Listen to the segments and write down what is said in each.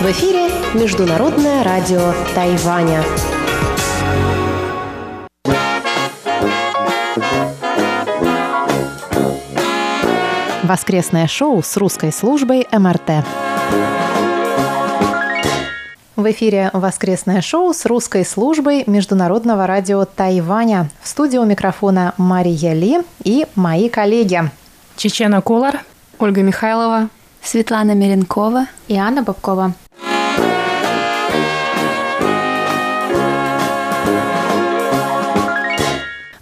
В эфире Международное радио Тайваня. Воскресное шоу с русской службой МРТ. В эфире воскресное шоу с русской службой Международного радио Тайваня. В студии у микрофона Мария Ли и мои коллеги. Чечена Кулар, Ольга Михайлова, Светлана Меренкова и Анна Бабкова.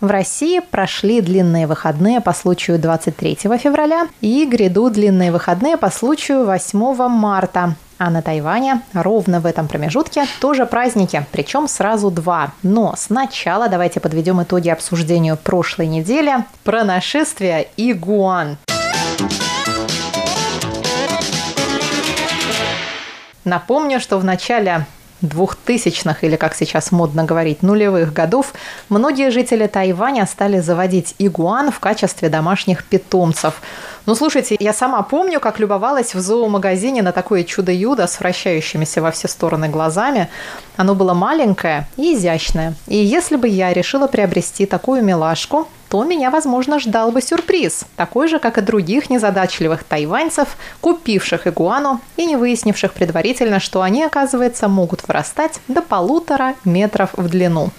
В России прошли длинные выходные по случаю 23 февраля и грядут длинные выходные по случаю 8 марта. А на Тайване ровно в этом промежутке тоже праздники, причем сразу два. Но сначала давайте подведем итоги обсуждению прошлой недели про нашествие игуан. Напомню, что в начале двухтысячных или, как сейчас модно говорить, нулевых годов, многие жители Тайваня стали заводить игуан в качестве домашних питомцев. Ну, слушайте, я сама помню, как любовалась в зоомагазине на такое чудо-юдо с вращающимися во все стороны глазами. Оно было маленькое и изящное. И если бы я решила приобрести такую милашку, то меня, возможно, ждал бы сюрприз, такой же, как и других незадачливых тайваньцев, купивших игуану и не выяснивших предварительно, что они, оказывается, могут вырастать до полутора метров в длину.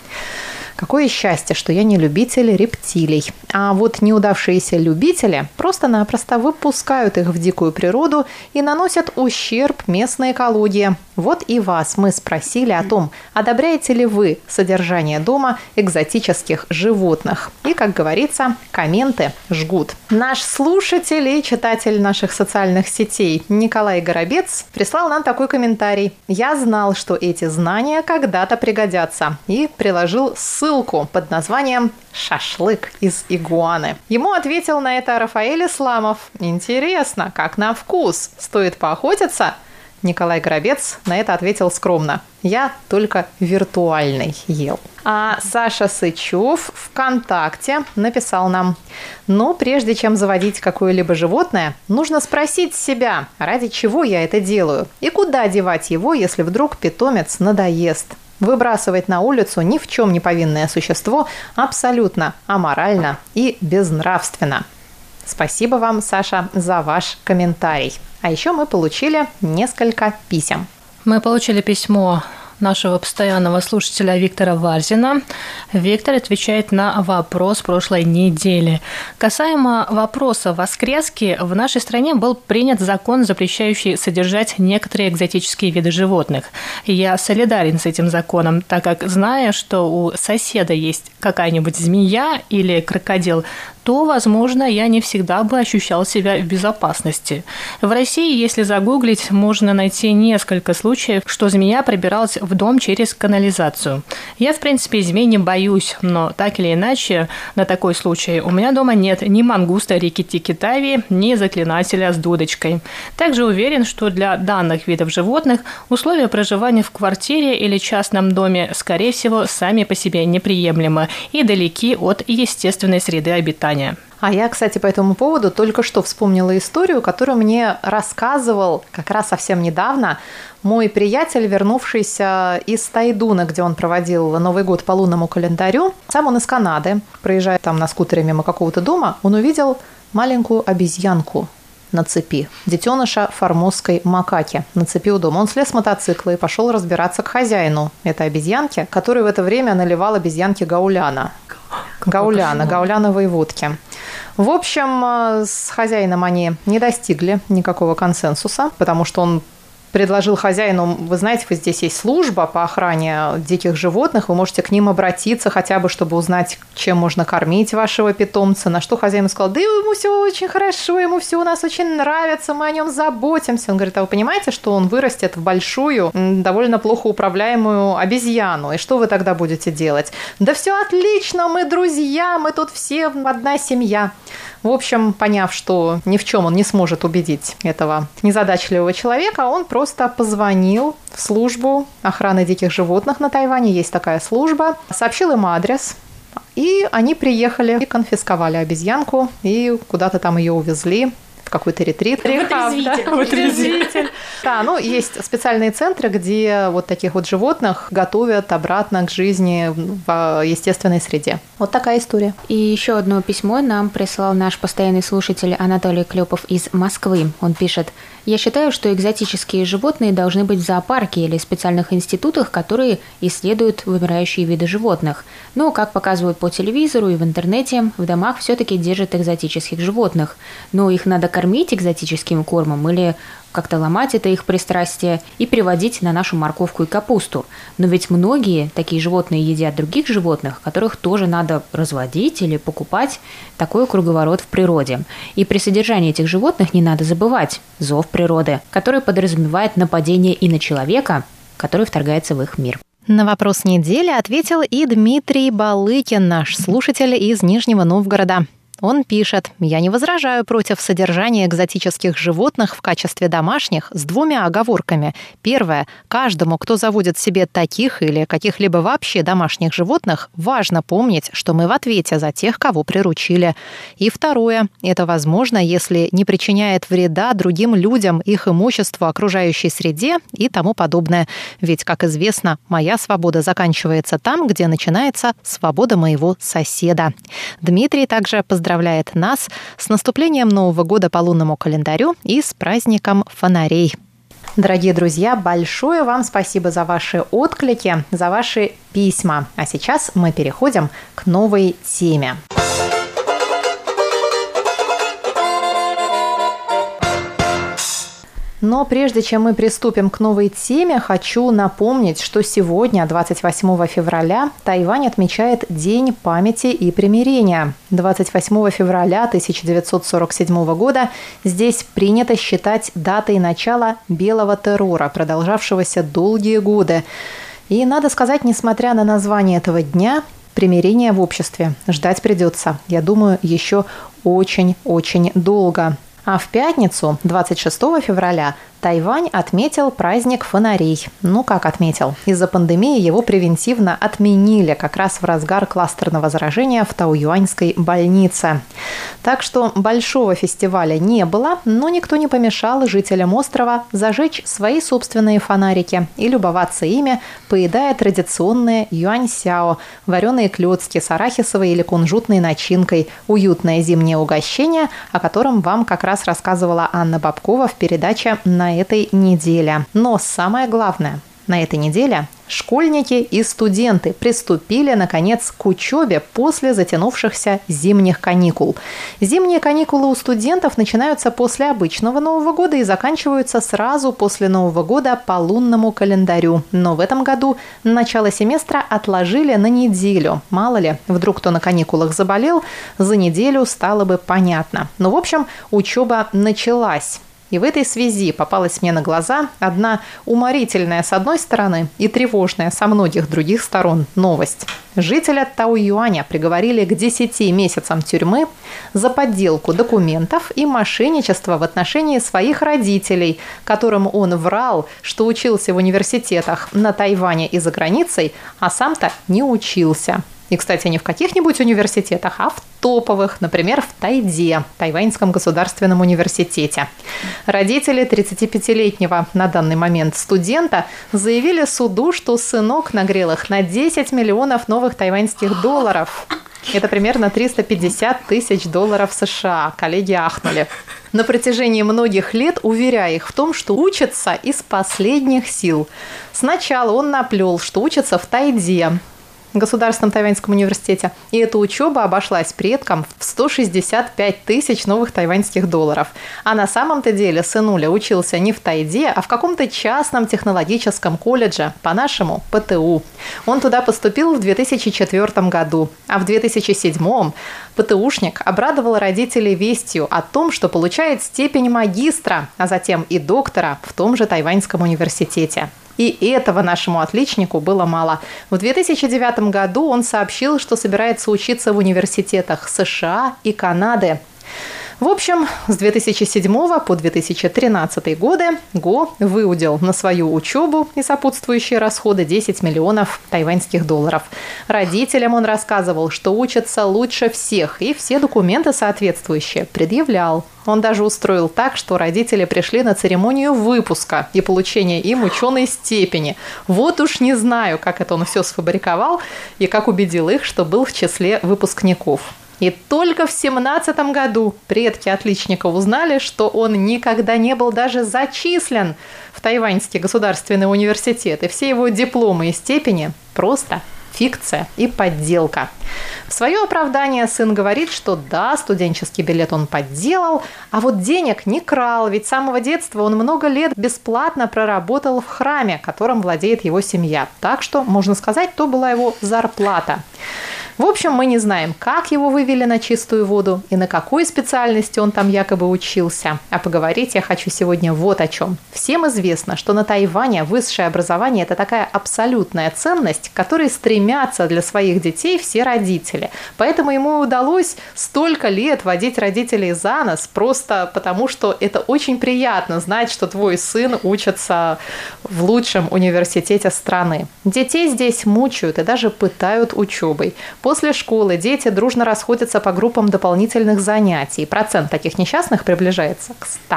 Какое счастье, что я не любитель рептилий. А вот неудавшиеся любители просто-напросто выпускают их в дикую природу и наносят ущерб местной экологии. Вот и вас мы спросили о том, одобряете ли вы содержание дома экзотических животных. И, как говорится, комменты жгут. Наш слушатель и читатель наших социальных сетей Николай Горобец прислал нам такой комментарий. «Я знал, что эти знания когда-то пригодятся» и приложил ссылку под названием «Шашлык из игуаны». Ему ответил на это Рафаэль Исламов. «Интересно, как на вкус? Стоит поохотиться?» Николай Горобец на это ответил скромно. Я только виртуальный ел. А Саша Сычев ВКонтакте написал нам, но прежде чем заводить какое-либо животное, нужно спросить себя, ради чего я это делаю, и куда девать его, если вдруг питомец надоест. Выбрасывать на улицу ни в чем не повинное существо абсолютно аморально и безнравственно. Спасибо вам, Саша, за ваш комментарий. А еще мы получили несколько писем. Мы получили письмо нашего постоянного слушателя Виктора Варзина. Виктор отвечает на вопрос прошлой недели. Касаемо вопроса воскрески, в нашей стране был принят закон, запрещающий содержать некоторые экзотические виды животных. Я солидарен с этим законом, так как, зная, что у соседа есть какая-нибудь змея или крокодил, то, возможно, я не всегда бы ощущал себя в безопасности. В России, если загуглить, можно найти несколько случаев, что змея пробиралась в дом через канализацию. Я, в принципе, змей не боюсь, но так или иначе, на такой случай у меня дома нет ни мангуста реки Китави, ни заклинателя с дудочкой. Также уверен, что для данных видов животных условия проживания в квартире или частном доме, скорее всего, сами по себе неприемлемы и далеки от естественной среды обитания образования. А я, кстати, по этому поводу только что вспомнила историю, которую мне рассказывал как раз совсем недавно мой приятель, вернувшийся из Тайдуна, где он проводил Новый год по лунному календарю. Сам он из Канады. Проезжая там на скутере мимо какого-то дома, он увидел маленькую обезьянку на цепи. Детеныша формозской макаки на цепи у дома. Он слез с мотоцикла и пошел разбираться к хозяину этой обезьянки, который в это время наливал обезьянке гауляна. Гауляна, гауляновой водки. В общем, э, с хозяином они не достигли никакого консенсуса, потому что он предложил хозяину, вы знаете, вот здесь есть служба по охране диких животных, вы можете к ним обратиться хотя бы, чтобы узнать, чем можно кормить вашего питомца. На что хозяин сказал, да ему все очень хорошо, ему все у нас очень нравится, мы о нем заботимся. Он говорит, а вы понимаете, что он вырастет в большую, довольно плохо управляемую обезьяну, и что вы тогда будете делать? Да все отлично, мы друзья, мы тут все одна семья. В общем, поняв, что ни в чем он не сможет убедить этого незадачливого человека, он просто позвонил в службу охраны диких животных на Тайване. Есть такая служба. Сообщил им адрес, и они приехали и конфисковали обезьянку, и куда-то там ее увезли какой-то ретрит. Вытрезвитель. Да, вытрезвитель. Да, ну, есть специальные центры, где вот таких вот животных готовят обратно к жизни в естественной среде. Вот такая история. И еще одно письмо нам прислал наш постоянный слушатель Анатолий Клепов из Москвы. Он пишет, я считаю, что экзотические животные должны быть в зоопарке или специальных институтах, которые исследуют вымирающие виды животных. Но, как показывают по телевизору и в интернете, в домах все-таки держат экзотических животных. Но их надо кормить экзотическим кормом или как-то ломать это их пристрастие и переводить на нашу морковку и капусту. Но ведь многие такие животные едят других животных, которых тоже надо разводить или покупать. Такой круговорот в природе. И при содержании этих животных не надо забывать зов природы, который подразумевает нападение и на человека, который вторгается в их мир. На вопрос недели ответил и Дмитрий Балыкин, наш слушатель из Нижнего Новгорода. Он пишет, «Я не возражаю против содержания экзотических животных в качестве домашних с двумя оговорками. Первое. Каждому, кто заводит себе таких или каких-либо вообще домашних животных, важно помнить, что мы в ответе за тех, кого приручили. И второе. Это возможно, если не причиняет вреда другим людям, их имуществу, окружающей среде и тому подобное. Ведь, как известно, моя свобода заканчивается там, где начинается свобода моего соседа». Дмитрий также поздравляет поздравляет нас с наступлением Нового года по лунному календарю и с праздником фонарей. Дорогие друзья, большое вам спасибо за ваши отклики, за ваши письма. А сейчас мы переходим к новой теме. Но прежде чем мы приступим к новой теме, хочу напомнить, что сегодня, 28 февраля, Тайвань отмечает День памяти и примирения. 28 февраля 1947 года здесь принято считать датой начала белого террора, продолжавшегося долгие годы. И надо сказать, несмотря на название этого дня, примирения в обществе ждать придется, я думаю, еще очень-очень долго. А в пятницу, 26 февраля, Тайвань отметил праздник фонарей. Ну как отметил? Из-за пандемии его превентивно отменили как раз в разгар кластерного заражения в Тауюаньской больнице. Так что большого фестиваля не было, но никто не помешал жителям острова зажечь свои собственные фонарики и любоваться ими, поедая традиционные юаньсяо, вареные клетки с арахисовой или кунжутной начинкой, уютное зимнее угощение, о котором вам как раз рассказывала Анна Бабкова в передаче «На на этой неделе. Но самое главное, на этой неделе школьники и студенты приступили, наконец, к учебе после затянувшихся зимних каникул. Зимние каникулы у студентов начинаются после обычного Нового года и заканчиваются сразу после Нового года по лунному календарю. Но в этом году начало семестра отложили на неделю. Мало ли, вдруг кто на каникулах заболел, за неделю стало бы понятно. Но, в общем, учеба началась. И в этой связи попалась мне на глаза одна уморительная с одной стороны и тревожная со многих других сторон новость. Жителя Тау-Юаня приговорили к 10 месяцам тюрьмы за подделку документов и мошенничество в отношении своих родителей, которым он врал, что учился в университетах на Тайване и за границей, а сам-то не учился. И, кстати, не в каких-нибудь университетах, а в топовых, например, в Тайде, Тайваньском государственном университете. Родители 35-летнего на данный момент студента заявили суду, что сынок нагрел их на 10 миллионов новых тайваньских долларов. Это примерно 350 тысяч долларов США. Коллеги ахнули. На протяжении многих лет уверяя их в том, что учатся из последних сил. Сначала он наплел, что учится в Тайде, Государственном Тайваньском университете. И эта учеба обошлась предкам в 165 тысяч новых тайваньских долларов. А на самом-то деле сынуля учился не в Тайде, а в каком-то частном технологическом колледже, по-нашему ПТУ. Он туда поступил в 2004 году, а в 2007 ПТУшник обрадовал родителей вестью о том, что получает степень магистра, а затем и доктора в том же Тайваньском университете. И этого нашему отличнику было мало. В 2009 году он сообщил, что собирается учиться в университетах США и Канады. В общем, с 2007 по 2013 годы Го выудил на свою учебу и сопутствующие расходы 10 миллионов тайваньских долларов. Родителям он рассказывал, что учится лучше всех, и все документы соответствующие предъявлял. Он даже устроил так, что родители пришли на церемонию выпуска и получения им ученой степени. Вот уж не знаю, как это он все сфабриковал и как убедил их, что был в числе выпускников. И только в семнадцатом году предки отличника узнали, что он никогда не был даже зачислен в Тайваньский государственный университет, и все его дипломы и степени просто фикция и подделка. В свое оправдание сын говорит, что да, студенческий билет он подделал, а вот денег не крал, ведь с самого детства он много лет бесплатно проработал в храме, которым владеет его семья. Так что, можно сказать, то была его зарплата. В общем, мы не знаем, как его вывели на чистую воду и на какой специальности он там якобы учился. А поговорить я хочу сегодня вот о чем. Всем известно, что на Тайване высшее образование – это такая абсолютная ценность, к которой стремятся для своих детей все родители. Поэтому ему удалось столько лет водить родителей за нос, просто потому что это очень приятно знать, что твой сын учится в лучшем университете страны. Детей здесь мучают и даже пытают учебой. После школы дети дружно расходятся по группам дополнительных занятий. Процент таких несчастных приближается к 100.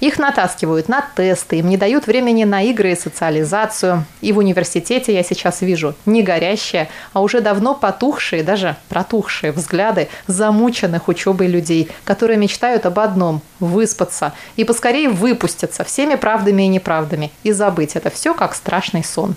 Их натаскивают на тесты, им не дают времени на игры и социализацию. И в университете я сейчас вижу не горящие, а уже давно потухшие, даже протухшие взгляды замученных учебой людей, которые мечтают об одном – выспаться и поскорее выпуститься всеми правдами и неправдами и забыть это все как страшный сон.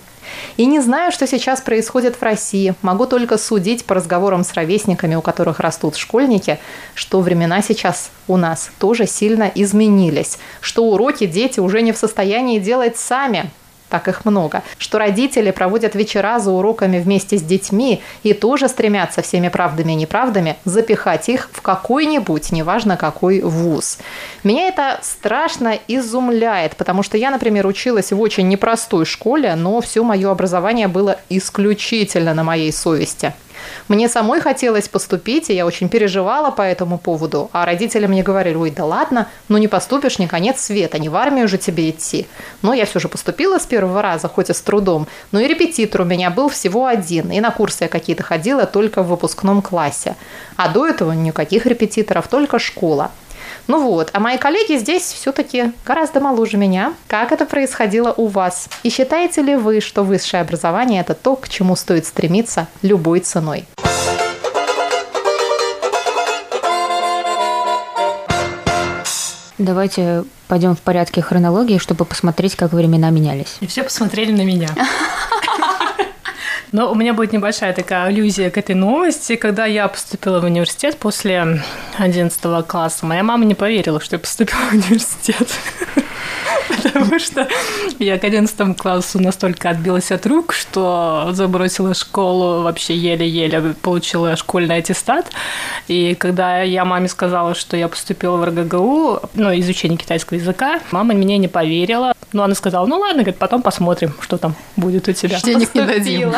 И не знаю, что сейчас происходит в России. Могу только судить по разговорам с ровесниками, у которых растут школьники, что времена сейчас у нас тоже сильно изменились, что уроки дети уже не в состоянии делать сами, так их много, что родители проводят вечера за уроками вместе с детьми и тоже стремятся всеми правдами и неправдами запихать их в какой-нибудь, неважно какой вуз. Меня это страшно изумляет, потому что я, например, училась в очень непростой школе, но все мое образование было исключительно на моей совести. Мне самой хотелось поступить, и я очень переживала по этому поводу. А родители мне говорили, ой, да ладно, ну не поступишь, не конец света, не в армию же тебе идти. Но я все же поступила с первого раза, хоть и с трудом. Но и репетитор у меня был всего один, и на курсы я какие-то ходила только в выпускном классе. А до этого никаких репетиторов, только школа. Ну вот, а мои коллеги здесь все-таки гораздо моложе меня. Как это происходило у вас? И считаете ли вы, что высшее образование – это то, к чему стоит стремиться любой ценой? Давайте пойдем в порядке хронологии, чтобы посмотреть, как времена менялись. И все посмотрели на меня. Но у меня будет небольшая такая аллюзия к этой новости. Когда я поступила в университет после 11 класса, моя мама не поверила, что я поступила в университет. Потому что я к 11 классу настолько отбилась от рук, что забросила школу, вообще еле-еле получила школьный аттестат. И когда я маме сказала, что я поступила в РГГУ, ну, изучение китайского языка, мама мне не поверила. Ну, она сказала, ну ладно, говорит, потом посмотрим, что там будет у тебя. Денег не дадим.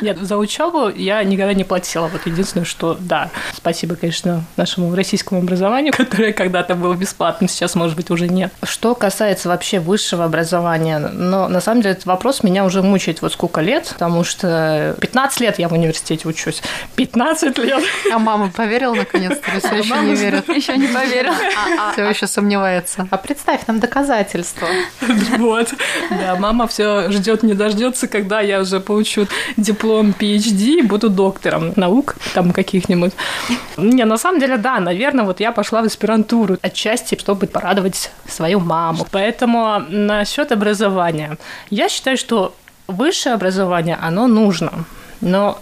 Нет, за учебу я никогда не платила. Вот единственное, что да, спасибо, конечно, нашему российскому образованию, которое когда-то было бесплатным, сейчас, может быть, уже нет. Что касается вообще высшего образования, но на самом деле этот вопрос меня уже мучает вот сколько лет, потому что 15 лет я в университете учусь. 15 лет. А мама поверила наконец-то? Все а еще не верит? Еще не поверила. А, а, все еще сомневается. А представь нам доказательства. Вот. Да, мама все ждет, не дождется, когда я уже получу диплом PhD и буду доктором наук там каких-нибудь. Не, на самом деле, да, наверное, вот я пошла в аспирантуру отчасти, чтобы порадовать свою маму. Поэтому насчет образования. Я считаю, что высшее образование, оно нужно. Но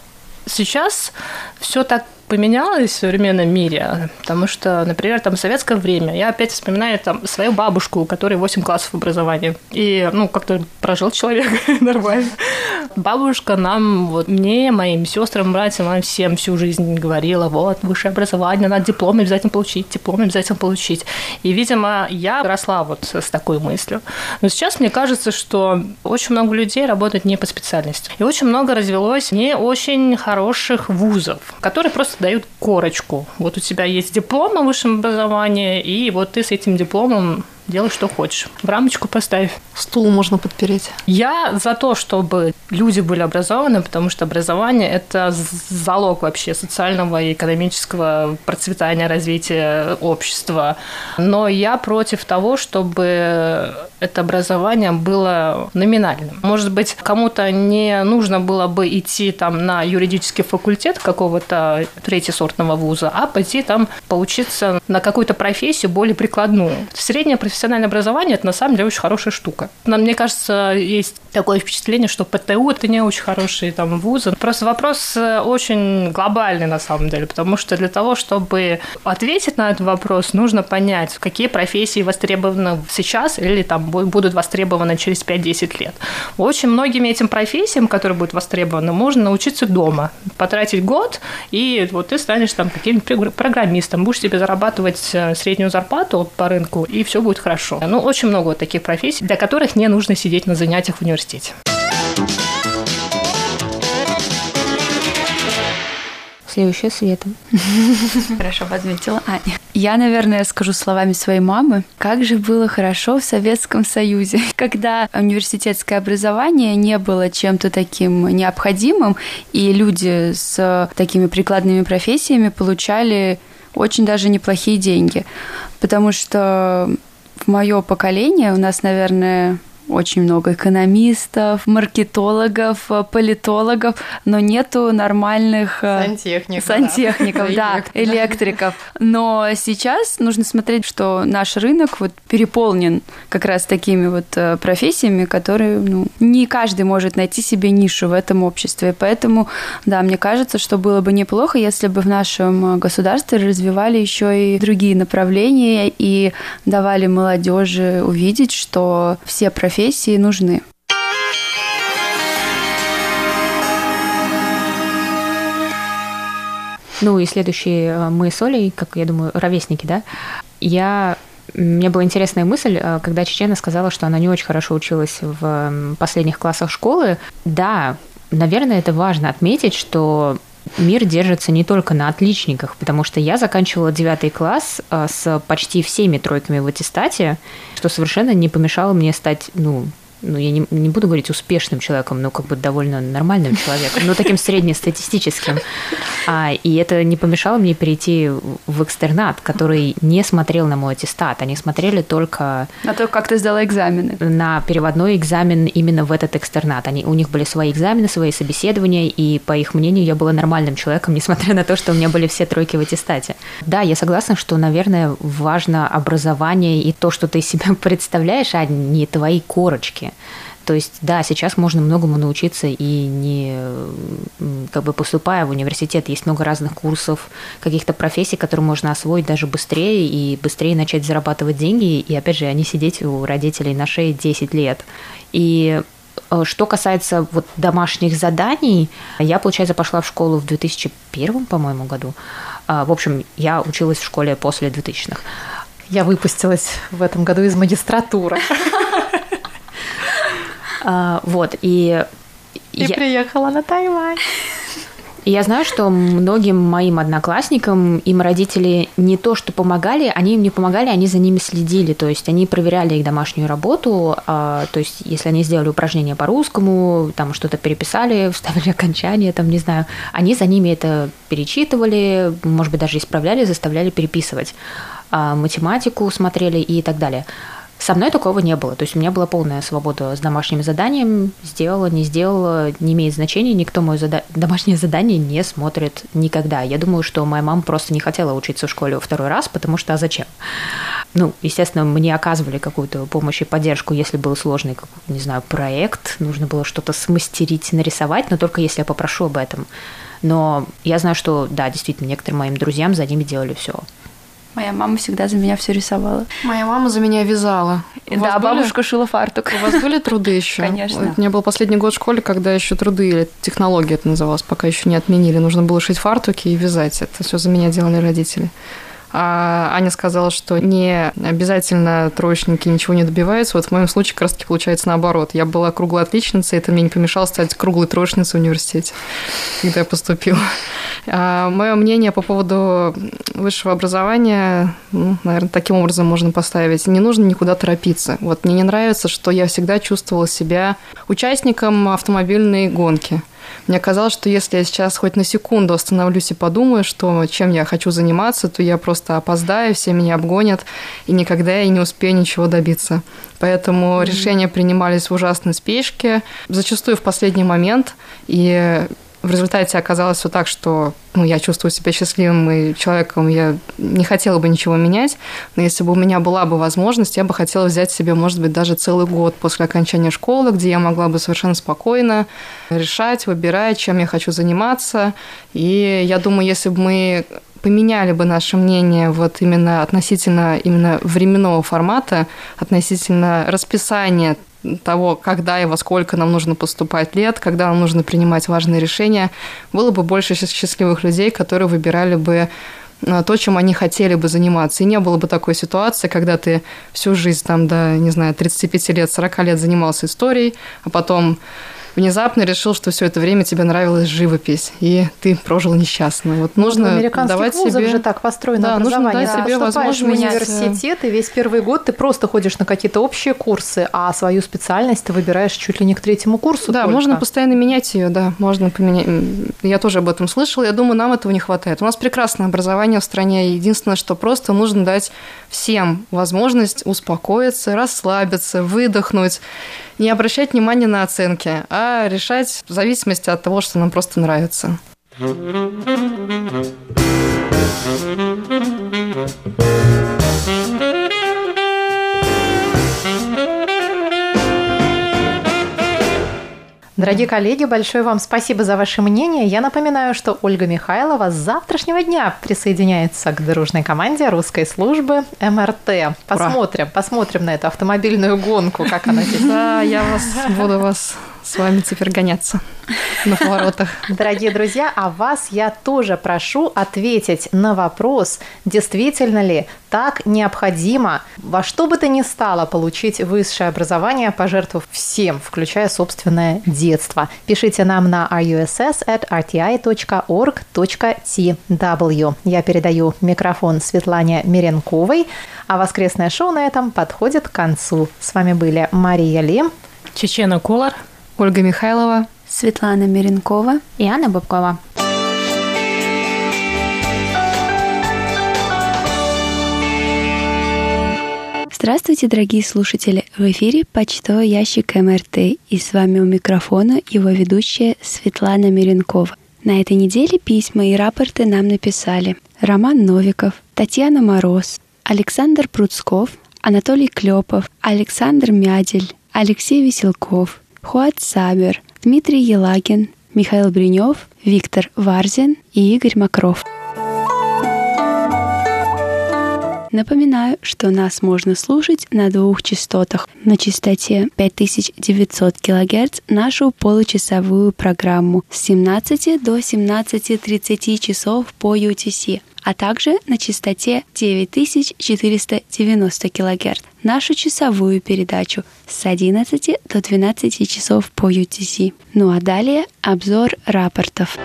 сейчас все так поменялось в современном мире, потому что, например, там советское время, я опять вспоминаю там свою бабушку, у которой 8 классов образования, и, ну, как-то прожил человек нормально. Бабушка нам, вот мне, моим сестрам, братьям, нам всем всю жизнь говорила, вот, высшее образование, надо диплом обязательно получить, диплом обязательно получить. И, видимо, я росла вот с такой мыслью. Но сейчас мне кажется, что очень много людей работают не по специальности. И очень много развелось не очень хороших вузов, которые просто дают корочку. Вот у тебя есть диплом о высшем образовании, и вот ты с этим дипломом делай, что хочешь. В рамочку поставь. Стул можно подпереть. Я за то, чтобы люди были образованы, потому что образование – это залог вообще социального и экономического процветания, развития общества. Но я против того, чтобы это образование было номинальным. Может быть, кому-то не нужно было бы идти там на юридический факультет какого-то третьесортного вуза, а пойти там поучиться на какую-то профессию более прикладную. Среднее профессиональное образование – это на самом деле очень хорошая штука. Но мне кажется, есть такое впечатление, что ПТУ – это не очень хорошие там вузы. Просто вопрос э, очень глобальный на самом деле, потому что для того, чтобы ответить на этот вопрос, нужно понять, какие профессии востребованы сейчас или там будут востребованы через 5-10 лет. Очень многими этим профессиям, которые будут востребованы, можно научиться дома. Потратить год, и вот ты станешь там каким-нибудь программистом, будешь себе зарабатывать э, среднюю зарплату по рынку, и все будет хорошо. Ну, очень много вот таких профессий, для которых не нужно сидеть на занятиях в университете. Следующая Света. Хорошо подметила Аня. Я, наверное, скажу словами своей мамы, как же было хорошо в Советском Союзе, когда университетское образование не было чем-то таким необходимым, и люди с такими прикладными профессиями получали очень даже неплохие деньги. Потому что мое поколение. У нас, наверное, очень много экономистов, маркетологов, политологов, но нету нормальных э, сантехников, сантехников да, электриков. Но сейчас нужно смотреть, что наш рынок вот переполнен как раз такими вот э, профессиями, которые ну, не каждый может найти себе нишу в этом обществе. Поэтому, да, мне кажется, что было бы неплохо, если бы в нашем государстве развивали еще и другие направления и давали молодежи увидеть, что все профессии профессии нужны. Ну и следующие э, мы с Олей, как я думаю, ровесники, да? Я мне была интересная мысль, э, когда Чечена сказала, что она не очень хорошо училась в последних классах школы. Да, наверное, это важно отметить, что мир держится не только на отличниках, потому что я заканчивала девятый класс а, с почти всеми тройками в аттестате, что совершенно не помешало мне стать, ну, ну, я не, не буду говорить успешным человеком, но как бы довольно нормальным человеком, но таким среднестатистическим. А, и это не помешало мне перейти в экстернат, который не смотрел на мой аттестат. Они смотрели только... На то, как ты сдала экзамены. На переводной экзамен именно в этот экстернат. Они, у них были свои экзамены, свои собеседования, и, по их мнению, я была нормальным человеком, несмотря на то, что у меня были все тройки в аттестате. Да, я согласна, что, наверное, важно образование и то, что ты себя представляешь, а не твои корочки. То есть, да, сейчас можно многому научиться и не как бы поступая в университет, есть много разных курсов, каких-то профессий, которые можно освоить даже быстрее и быстрее начать зарабатывать деньги, и опять же, они сидеть у родителей на шее 10 лет. И э, что касается вот домашних заданий, я, получается, пошла в школу в 2001, по-моему, году. А, в общем, я училась в школе после 2000-х. Я выпустилась в этом году из магистратуры. А, вот, и... И я... приехала на Тайвань. И я знаю, что многим моим одноклассникам им родители не то что помогали, они им не помогали, они за ними следили. То есть они проверяли их домашнюю работу. А, то есть если они сделали упражнение по русскому, там что-то переписали, вставили окончание, там не знаю, они за ними это перечитывали, может быть даже исправляли, заставляли переписывать. А, математику смотрели и так далее. Со мной такого не было. То есть у меня была полная свобода с домашним заданием. Сделала, не сделала, не имеет значения. Никто мое зада... домашнее задание не смотрит никогда. Я думаю, что моя мама просто не хотела учиться в школе второй раз, потому что а зачем? Ну, естественно, мне оказывали какую-то помощь и поддержку, если был сложный, не знаю, проект, нужно было что-то смастерить, нарисовать, но только если я попрошу об этом. Но я знаю, что, да, действительно, некоторым моим друзьям за ними делали все. Моя мама всегда за меня все рисовала. Моя мама за меня вязала. У да, бабушка были... шила фартук. У вас были труды еще? Конечно. У меня был последний год в школе, когда еще труды, или технология это называлось, пока еще не отменили. Нужно было шить фартуки и вязать. Это все за меня делали родители. А Аня сказала, что не обязательно троечники ничего не добиваются. Вот в моем случае как раз таки получается наоборот. Я была круглой отличницей, это мне не помешало стать круглой троечницей в университете, когда я поступила. А мое мнение по поводу высшего образования, ну, наверное, таким образом можно поставить. Не нужно никуда торопиться. Вот мне не нравится, что я всегда чувствовала себя участником автомобильной гонки – мне казалось, что если я сейчас хоть на секунду остановлюсь и подумаю, что чем я хочу заниматься, то я просто опоздаю, все меня обгонят, и никогда я не успею ничего добиться. Поэтому mm-hmm. решения принимались в ужасной спешке, зачастую в последний момент, и в результате оказалось все так, что ну, я чувствую себя счастливым и человеком, я не хотела бы ничего менять, но если бы у меня была бы возможность, я бы хотела взять себе, может быть, даже целый год после окончания школы, где я могла бы совершенно спокойно решать, выбирать, чем я хочу заниматься. И я думаю, если бы мы поменяли бы наше мнение вот именно относительно именно временного формата, относительно расписания того, когда и во сколько нам нужно поступать лет, когда нам нужно принимать важные решения, было бы больше счастливых людей, которые выбирали бы э, то, чем они хотели бы заниматься. И не было бы такой ситуации, когда ты всю жизнь, там, до, не знаю, 35 лет, 40 лет занимался историей, а потом внезапно решил, что все это время тебе нравилась живопись, и ты прожил несчастно. Вот ну, нужно в давать себе... же так построено да, образование. Нужно дать себе возможность... в университет, и весь первый год ты просто ходишь на какие-то общие курсы, а свою специальность ты выбираешь чуть ли не к третьему курсу Да, только. можно постоянно менять ее, да, можно поменять. Я тоже об этом слышала, я думаю, нам этого не хватает. У нас прекрасное образование в стране, единственное, что просто нужно дать всем возможность успокоиться, расслабиться, выдохнуть, не обращать внимания на оценки, а решать в зависимости от того, что нам просто нравится. Дорогие коллеги, большое вам спасибо за ваше мнение. Я напоминаю, что Ольга Михайлова с завтрашнего дня присоединяется к дружной команде русской службы МРТ. Посмотрим, Ура. посмотрим на эту автомобильную гонку, как она здесь. Да, я вас буду вас с вами теперь гоняться на поворотах. Дорогие друзья, а вас я тоже прошу ответить на вопрос, действительно ли так необходимо во что бы то ни стало получить высшее образование, пожертвовав всем, включая собственное детство. Пишите нам на russ at rti.org.tw. Я передаю микрофон Светлане Миренковой, а воскресное шоу на этом подходит к концу. С вами были Мария Ли, Чечена Кулар, Ольга Михайлова, Светлана Миренкова и Анна Бабкова. Здравствуйте, дорогие слушатели! В эфире почтовый ящик МРТ, и с вами у микрофона его ведущая Светлана Миренкова. На этой неделе письма и рапорты нам написали Роман Новиков, Татьяна Мороз, Александр Пруцков, Анатолий Клепов, Александр Мядель, Алексей Веселков, Хуат Сабер, Дмитрий Елагин, Михаил Бринев, Виктор Варзин и Игорь Макров. Напоминаю, что нас можно слушать на двух частотах. На частоте 5900 кГц нашу получасовую программу с 17 до 17.30 часов по UTC – а также на частоте 9490 кГц нашу часовую передачу с 11 до 12 часов по UTC. Ну а далее обзор рапортов.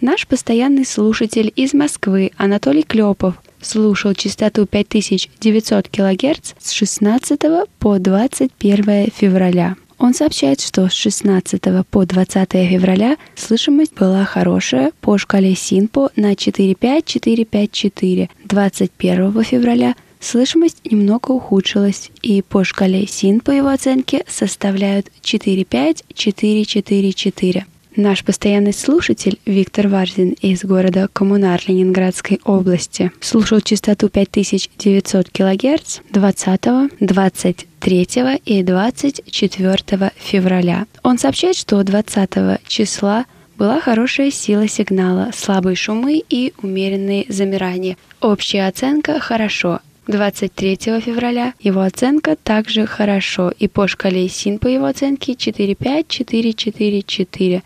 Наш постоянный слушатель из Москвы Анатолий Клепов слушал частоту 5900 кГц с 16 по 21 февраля. Он сообщает, что с 16 по 20 февраля слышимость была хорошая по шкале Синпо на 45454. 21 февраля слышимость немного ухудшилась, и по шкале СИН по его оценке составляют 45444. Наш постоянный слушатель Виктор Варзин из города Коммунар Ленинградской области слушал частоту 5900 кГц 20, 23 и 24 февраля. Он сообщает, что 20 числа Была хорошая сила сигнала, слабые шумы и умеренные замирания. Общая оценка «хорошо». 23 февраля его оценка также хорошо, и по шкале СИН по его оценке 4,5, 4, 4, 4.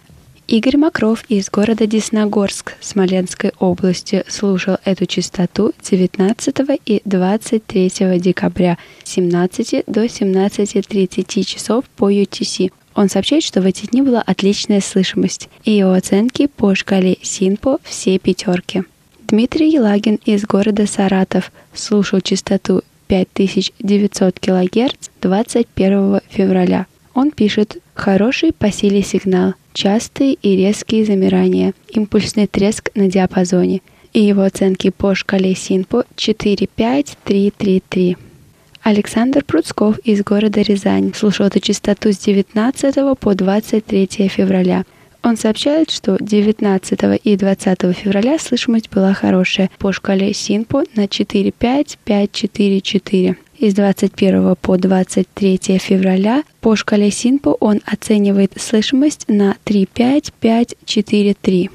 Игорь Макров из города Десногорск Смоленской области слушал эту частоту 19 и 23 декабря с 17 до 17.30 часов по UTC. Он сообщает, что в эти дни была отличная слышимость, и его оценки по шкале СИНПО все пятерки. Дмитрий Елагин из города Саратов слушал частоту 5900 кГц 21 февраля. Он пишет «Хороший по силе сигнал, частые и резкие замирания, импульсный треск на диапазоне» и его оценки по шкале СИНПО 45333. Александр Пруцков из города Рязань слушал эту частоту с 19 по 23 февраля. Он сообщает, что 19 и 20 февраля слышимость была хорошая по шкале СИНПО на 4-5-5-4-4. Из 21 по 23 февраля по шкале СИНПО он оценивает слышимость на 3-5-5-4-3.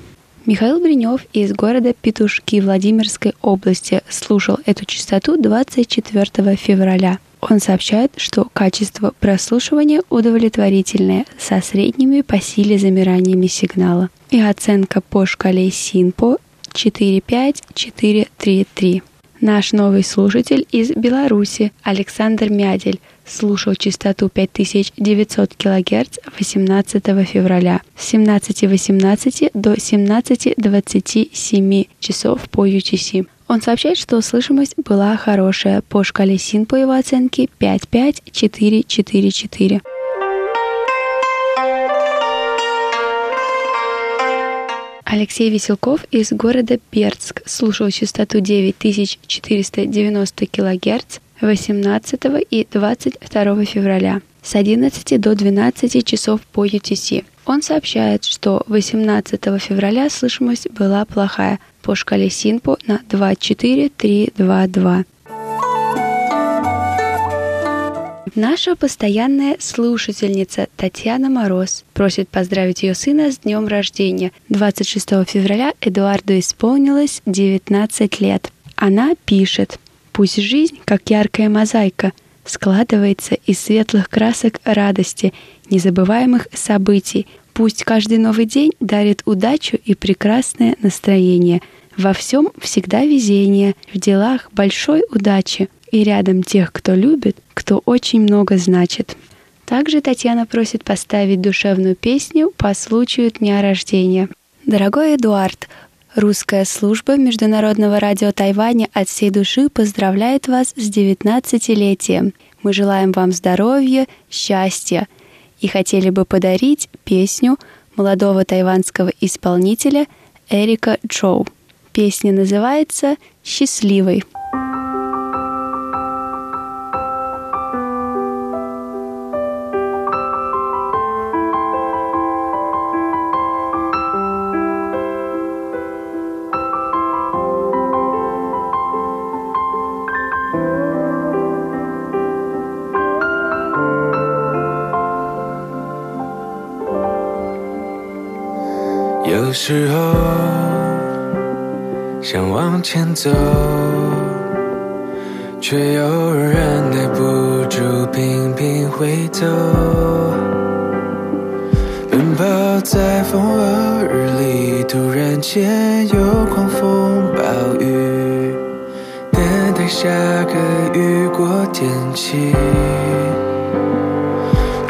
Михаил Бринев из города Петушки Владимирской области слушал эту частоту 24 февраля. Он сообщает, что качество прослушивания удовлетворительное, со средними по силе замираниями сигнала. И оценка по шкале СИНПО 45433. Наш новый слушатель из Беларуси Александр Мядель слушал частоту 5900 кГц 18 февраля с 17.18 до 17.27 часов по UTC. Он сообщает, что слышимость была хорошая. По шкале СИН по его оценке 5-5-4-4-4. Алексей Веселков из города Бердск слушал частоту 9490 кГц 18 и 22 февраля с 11 до 12 часов по UTC. Он сообщает, что 18 февраля слышимость была плохая по шкале Синпо на 24322. Наша постоянная слушательница Татьяна Мороз просит поздравить ее сына с днем рождения. 26 февраля Эдуарду исполнилось 19 лет. Она пишет «Пусть жизнь, как яркая мозаика, складывается из светлых красок радости, незабываемых событий. Пусть каждый новый день дарит удачу и прекрасное настроение. Во всем всегда везение, в делах большой удачи – и рядом тех, кто любит, кто очень много значит. Также Татьяна просит поставить душевную песню по случаю дня рождения. Дорогой Эдуард, Русская служба Международного радио Тайваня от всей души поздравляет вас с 19-летием. Мы желаем вам здоровья, счастья и хотели бы подарить песню молодого тайванского исполнителя Эрика Джоу. Песня называется «Счастливый». 有时候想往前走，却又忍耐不住频频回头。奔跑在风和日丽，突然间有狂风暴雨，等待下个雨过天晴。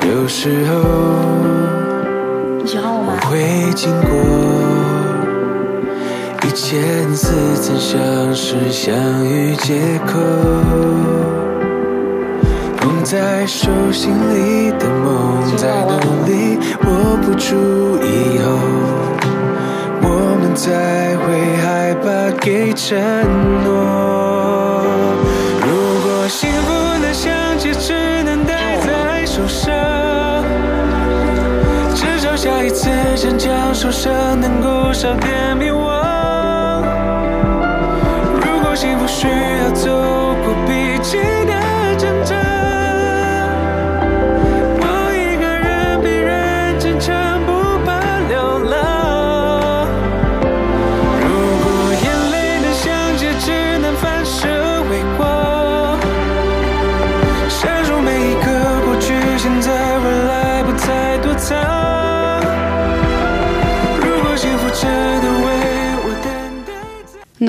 有时候。会经过一千次曾相识相遇借口，捧在手心里的梦在努力握不住以后，我们才会害怕给承诺。想将受伤能够少点迷惘。如果幸福需要走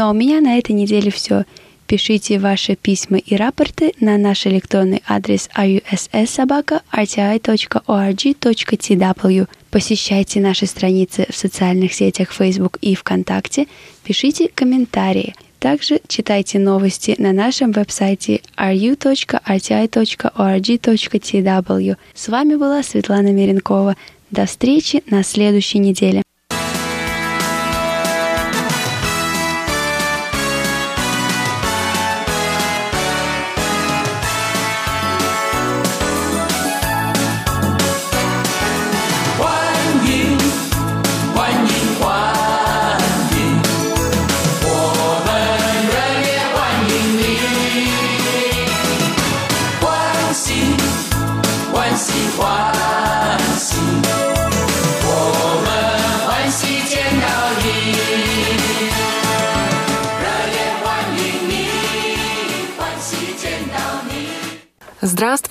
Ну а у меня на этой неделе все. Пишите ваши письма и рапорты на наш электронный адрес russsobaka.rti.org.tw. Посещайте наши страницы в социальных сетях Facebook и ВКонтакте. Пишите комментарии. Также читайте новости на нашем веб-сайте ru.rti.org.tw. С вами была Светлана Миренкова. До встречи на следующей неделе.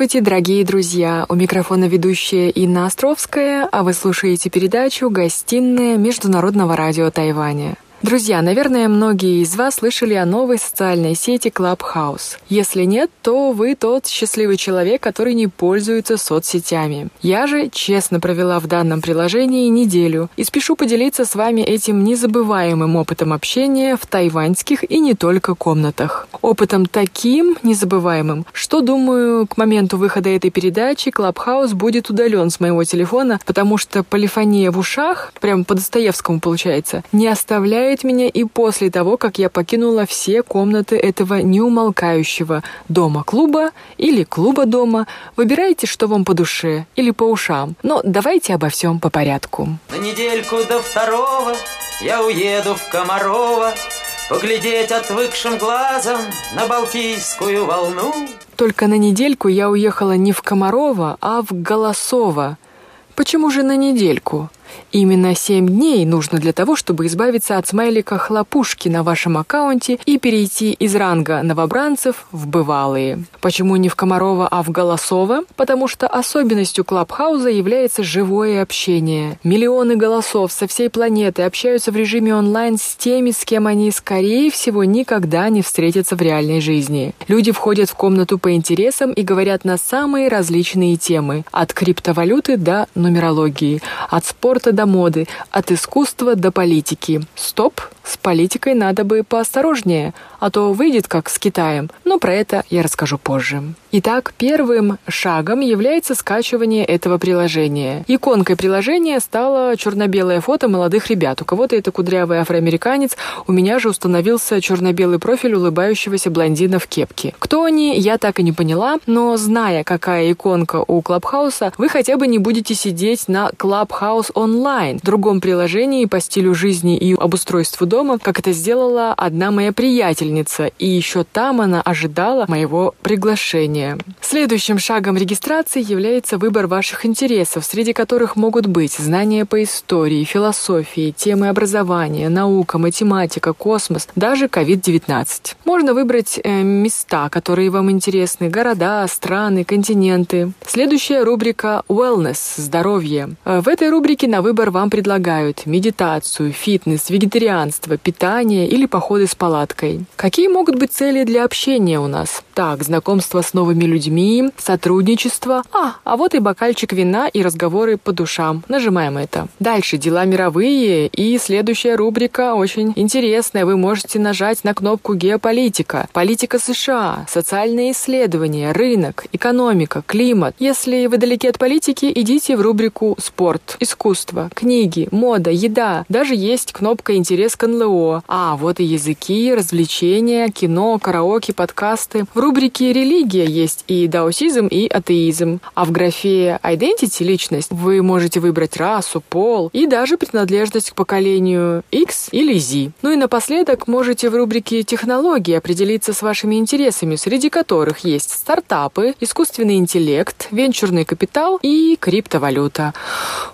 Здравствуйте, дорогие друзья! У микрофона ведущая Инна Островская, а вы слушаете передачу «Гостиная Международного радио Тайваня». Друзья, наверное, многие из вас слышали о новой социальной сети Clubhouse. Если нет, то вы тот счастливый человек, который не пользуется соцсетями. Я же честно провела в данном приложении неделю и спешу поделиться с вами этим незабываемым опытом общения в тайваньских и не только комнатах. Опытом таким незабываемым, что, думаю, к моменту выхода этой передачи Clubhouse будет удален с моего телефона, потому что полифония в ушах, прямо по Достоевскому получается, не оставляет оставляет меня и после того, как я покинула все комнаты этого неумолкающего дома-клуба или клуба-дома. Выбирайте, что вам по душе или по ушам. Но давайте обо всем по порядку. На недельку до второго я уеду в Комарова Поглядеть отвыкшим глазом на Балтийскую волну. Только на недельку я уехала не в Комарова, а в Голосово. Почему же на недельку? Именно 7 дней нужно для того, чтобы избавиться от смайлика хлопушки на вашем аккаунте и перейти из ранга новобранцев в бывалые. Почему не в Комарова, а в Голосово? Потому что особенностью Клабхауза является живое общение. Миллионы голосов со всей планеты общаются в режиме онлайн с теми, с кем они, скорее всего, никогда не встретятся в реальной жизни. Люди входят в комнату по интересам и говорят на самые различные темы. От криптовалюты до нумерологии, от спорта до моды, от искусства до политики. Стоп, с политикой надо бы поосторожнее, а то выйдет как с Китаем, но про это я расскажу позже. Итак, первым шагом является скачивание этого приложения. Иконкой приложения стало черно-белое фото молодых ребят. У кого-то это кудрявый афроамериканец, у меня же установился черно-белый профиль улыбающегося блондина в кепке. Кто они, я так и не поняла, но зная, какая иконка у Клабхауса, вы хотя бы не будете сидеть на Clubhouse онлайн, другом приложении по стилю жизни и обустройству дома, как это сделала одна моя приятельница, и еще там она ожидала моего приглашения. Следующим шагом регистрации является выбор ваших интересов, среди которых могут быть знания по истории, философии, темы образования, наука, математика, космос, даже COVID-19. Можно выбрать э, места, которые вам интересны, города, страны, континенты. Следующая рубрика «Wellness» – «Здоровье». Э, в этой рубрике на выбор вам предлагают медитацию, фитнес, вегетарианство, пространство, питание или походы с палаткой. Какие могут быть цели для общения у нас? Так, знакомство с новыми людьми, сотрудничество. А, а вот и бокальчик вина и разговоры по душам. Нажимаем это. Дальше дела мировые и следующая рубрика очень интересная. Вы можете нажать на кнопку «Геополитика», «Политика США», «Социальные исследования», «Рынок», «Экономика», «Климат». Если вы далеки от политики, идите в рубрику «Спорт», «Искусство», «Книги», «Мода», «Еда». Даже есть кнопка «Интерес к НЛО». А, вот и языки, развлечения, кино, караоке, подкасты. В рубрике «Религия» есть и даосизм, и атеизм. А в графе «Identity» — личность вы можете выбрать расу, пол и даже принадлежность к поколению X или Z. Ну и напоследок можете в рубрике «Технологии» определиться с вашими интересами, среди которых есть стартапы, искусственный интеллект, венчурный капитал и криптовалюта.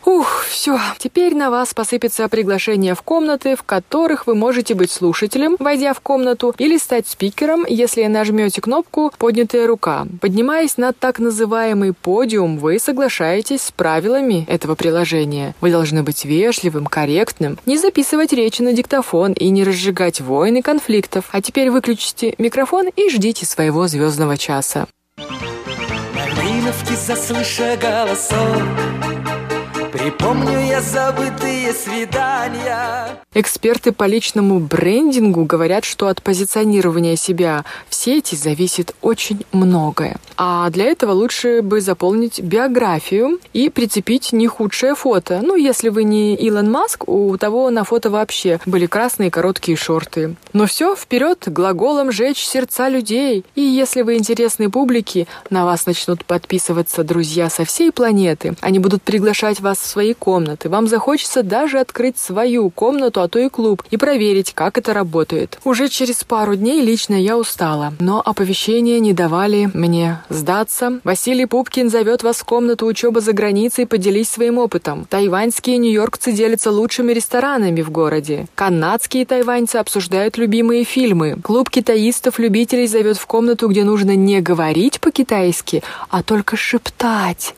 Ух, все. Теперь на вас посыпется приглашение в комнаты, в которых которых вы можете быть слушателем, войдя в комнату, или стать спикером, если нажмете кнопку «Поднятая рука». Поднимаясь на так называемый подиум, вы соглашаетесь с правилами этого приложения. Вы должны быть вежливым, корректным, не записывать речи на диктофон и не разжигать войны конфликтов. А теперь выключите микрофон и ждите своего звездного часа. Малиновки заслыша голосов Припомню я забытые свидания. Эксперты по личному брендингу говорят, что от позиционирования себя в сети зависит очень многое. А для этого лучше бы заполнить биографию и прицепить не худшее фото. Ну, если вы не Илон Маск, у того на фото вообще были красные короткие шорты. Но все, вперед, глаголом жечь сердца людей. И если вы интересны публике, на вас начнут подписываться друзья со всей планеты. Они будут приглашать вас свои комнаты. Вам захочется даже открыть свою комнату, а то и клуб, и проверить, как это работает. Уже через пару дней лично я устала, но оповещения не давали мне сдаться. Василий Пупкин зовет вас в комнату учеба за границей, поделись своим опытом. Тайваньские нью-йоркцы делятся лучшими ресторанами в городе. Канадские тайваньцы обсуждают любимые фильмы. Клуб китаистов-любителей зовет в комнату, где нужно не говорить по-китайски, а только шептать.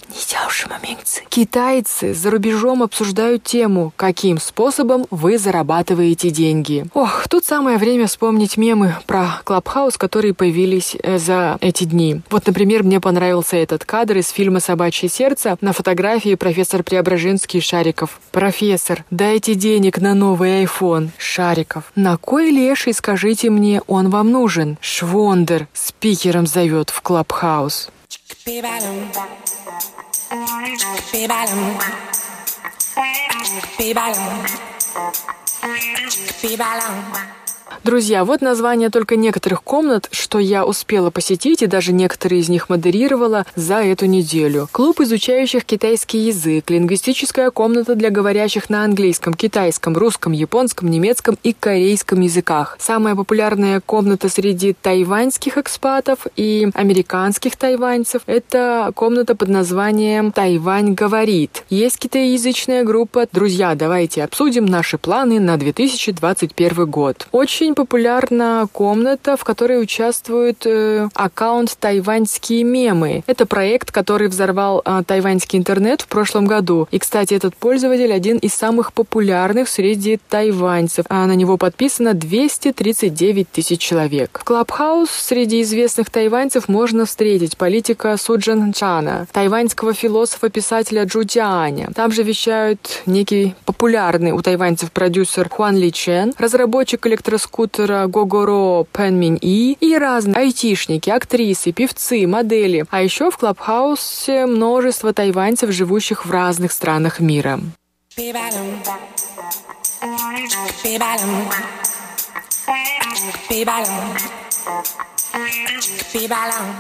Китайцы за рубежом обсуждают тему, каким способом вы зарабатываете деньги. Ох, тут самое время вспомнить мемы про Клабхаус, которые появились э, за эти дни. Вот, например, мне понравился этот кадр из фильма «Собачье сердце». На фотографии профессор Преображенский Шариков. «Профессор, дайте денег на новый iPhone». Шариков. «На кой леший, скажите мне, он вам нужен?» Швондер спикером зовет в Клабхаус. Be balloon. Be balloon. Be balloon. Друзья, вот название только некоторых комнат, что я успела посетить и даже некоторые из них модерировала за эту неделю. Клуб изучающих китайский язык, лингвистическая комната для говорящих на английском, китайском, русском, японском, немецком и корейском языках. Самая популярная комната среди тайваньских экспатов и американских тайваньцев – это комната под названием «Тайвань говорит». Есть китаеязычная группа «Друзья, давайте обсудим наши планы на 2021 год». Очень очень популярна комната, в которой участвует э, аккаунт «Тайваньские мемы». Это проект, который взорвал э, тайваньский интернет в прошлом году. И, кстати, этот пользователь один из самых популярных среди тайваньцев. А на него подписано 239 тысяч человек. В Клабхаус среди известных тайваньцев можно встретить политика Суджан Чана, тайваньского философа-писателя Джу Тианя. Там же вещают некий популярный у тайваньцев продюсер Хуан Ли Чен, разработчик электроскопа скутера Гогоро Пенмин И и разные айтишники, актрисы, певцы, модели. А еще в Клабхаусе множество тайваньцев, живущих в разных странах мира. Be-balum.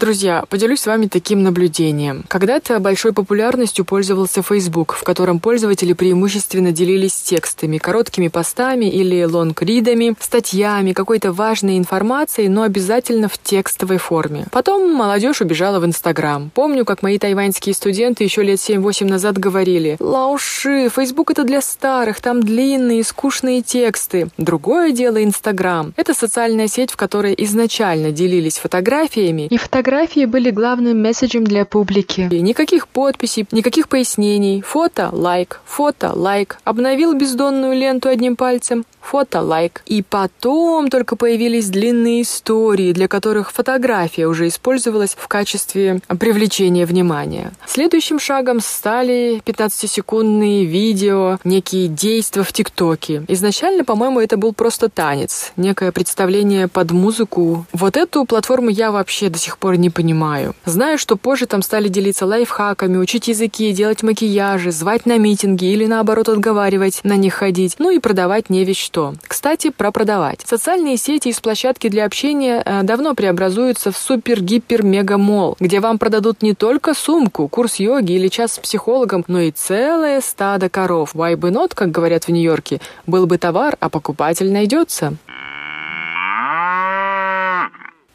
Друзья, поделюсь с вами таким наблюдением. Когда-то большой популярностью пользовался Facebook, в котором пользователи преимущественно делились текстами, короткими постами или лонгридами, статьями, какой-то важной информацией, но обязательно в текстовой форме. Потом молодежь убежала в Инстаграм. Помню, как мои тайваньские студенты еще лет 7-8 назад говорили «Лауши, Facebook это для старых, там длинные, скучные тексты». Другое дело Инстаграм. Это социальная сеть, в которой изначально делились фотографиями и фотографиями Фотографии были главным месседжем для публики. И никаких подписей, никаких пояснений. Фото – лайк, фото – лайк. Обновил бездонную ленту одним пальцем – фото, лайк. И потом только появились длинные истории, для которых фотография уже использовалась в качестве привлечения внимания. Следующим шагом стали 15-секундные видео, некие действия в ТикТоке. Изначально, по-моему, это был просто танец, некое представление под музыку. Вот эту платформу я вообще до сих пор не понимаю. Знаю, что позже там стали делиться лайфхаками, учить языки, делать макияжи, звать на митинги или наоборот отговаривать на них ходить, ну и продавать не что что. Кстати, про продавать. Социальные сети из площадки для общения э, давно преобразуются в супер-гипер-мега-мол, где вам продадут не только сумку, курс йоги или час с психологом, но и целое стадо коров. Why бы not, как говорят в Нью-Йорке, был бы товар, а покупатель найдется.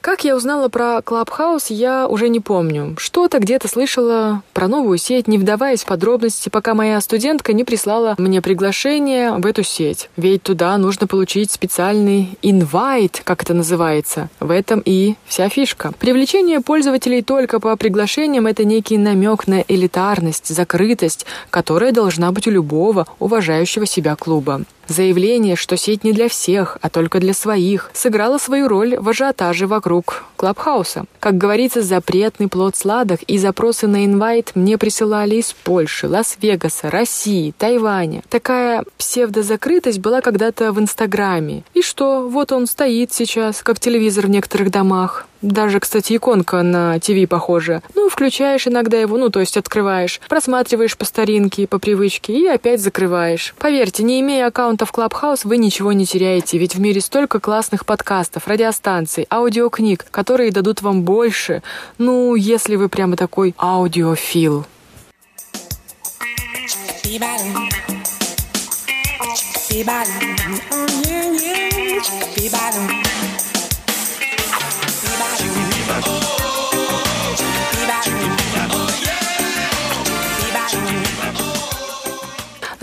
Как я узнала про Clubhouse, я уже не помню. Что-то где-то слышала про новую сеть, не вдаваясь в подробности, пока моя студентка не прислала мне приглашение в эту сеть. Ведь туда нужно получить специальный инвайт, как это называется. В этом и вся фишка. Привлечение пользователей только по приглашениям – это некий намек на элитарность, закрытость, которая должна быть у любого уважающего себя клуба. Заявление, что сеть не для всех, а только для своих, сыграло свою роль в ажиотаже вокруг Клабхауса. Как говорится, запретный плод сладок, и запросы на инвайт мне присылали из Польши, Лас-Вегаса, России, Тайваня. Такая псевдозакрытость была когда-то в Инстаграме. И что, вот он стоит сейчас, как телевизор в некоторых домах. Даже, кстати, иконка на ТВ похожа. Ну, включаешь иногда его, ну, то есть открываешь, просматриваешь по старинке, по привычке и опять закрываешь. Поверьте, не имея аккаунта в Clubhouse, вы ничего не теряете, ведь в мире столько классных подкастов, радиостанций, аудиокниг, которые дадут вам больше, ну, если вы прямо такой аудиофил. Be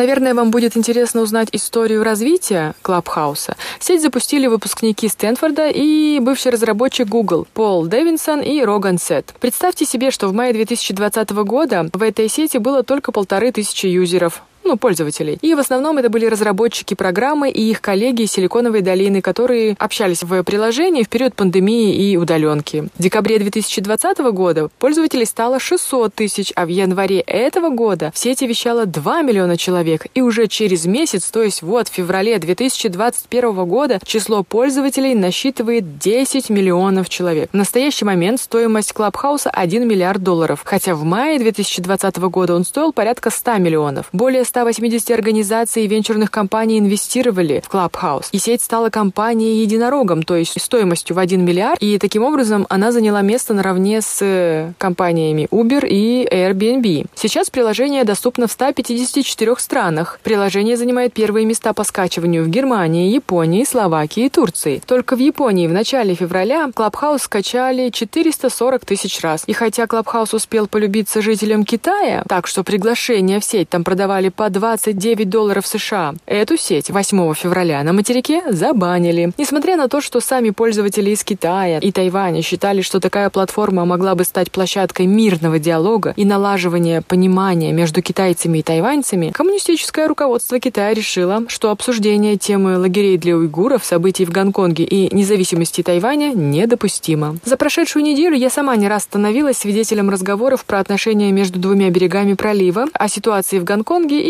Наверное, вам будет интересно узнать историю развития Клабхауса. Сеть запустили выпускники Стэнфорда и бывший разработчик Google Пол Дэвинсон и Роган Сет. Представьте себе, что в мае 2020 года в этой сети было только полторы тысячи юзеров ну, пользователей. И в основном это были разработчики программы и их коллеги из Силиконовой долины, которые общались в приложении в период пандемии и удаленки. В декабре 2020 года пользователей стало 600 тысяч, а в январе этого года в сети вещало 2 миллиона человек. И уже через месяц, то есть вот в феврале 2021 года, число пользователей насчитывает 10 миллионов человек. В настоящий момент стоимость Клабхауса 1 миллиард долларов, хотя в мае 2020 года он стоил порядка 100 миллионов. Более 180 организаций и венчурных компаний инвестировали в Clubhouse. И сеть стала компанией единорогом, то есть стоимостью в 1 миллиард. И таким образом она заняла место наравне с компаниями Uber и Airbnb. Сейчас приложение доступно в 154 странах. Приложение занимает первые места по скачиванию в Германии, Японии, Словакии и Турции. Только в Японии в начале февраля Clubhouse скачали 440 тысяч раз. И хотя Clubhouse успел полюбиться жителям Китая, так что приглашения в сеть там продавали по 29 долларов США. Эту сеть 8 февраля на материке забанили. Несмотря на то, что сами пользователи из Китая и Тайваня считали, что такая платформа могла бы стать площадкой мирного диалога и налаживания понимания между китайцами и тайваньцами, коммунистическое руководство Китая решило, что обсуждение темы лагерей для уйгуров, событий в Гонконге и независимости Тайваня недопустимо. За прошедшую неделю я сама не раз становилась свидетелем разговоров про отношения между двумя берегами пролива, о ситуации в Гонконге и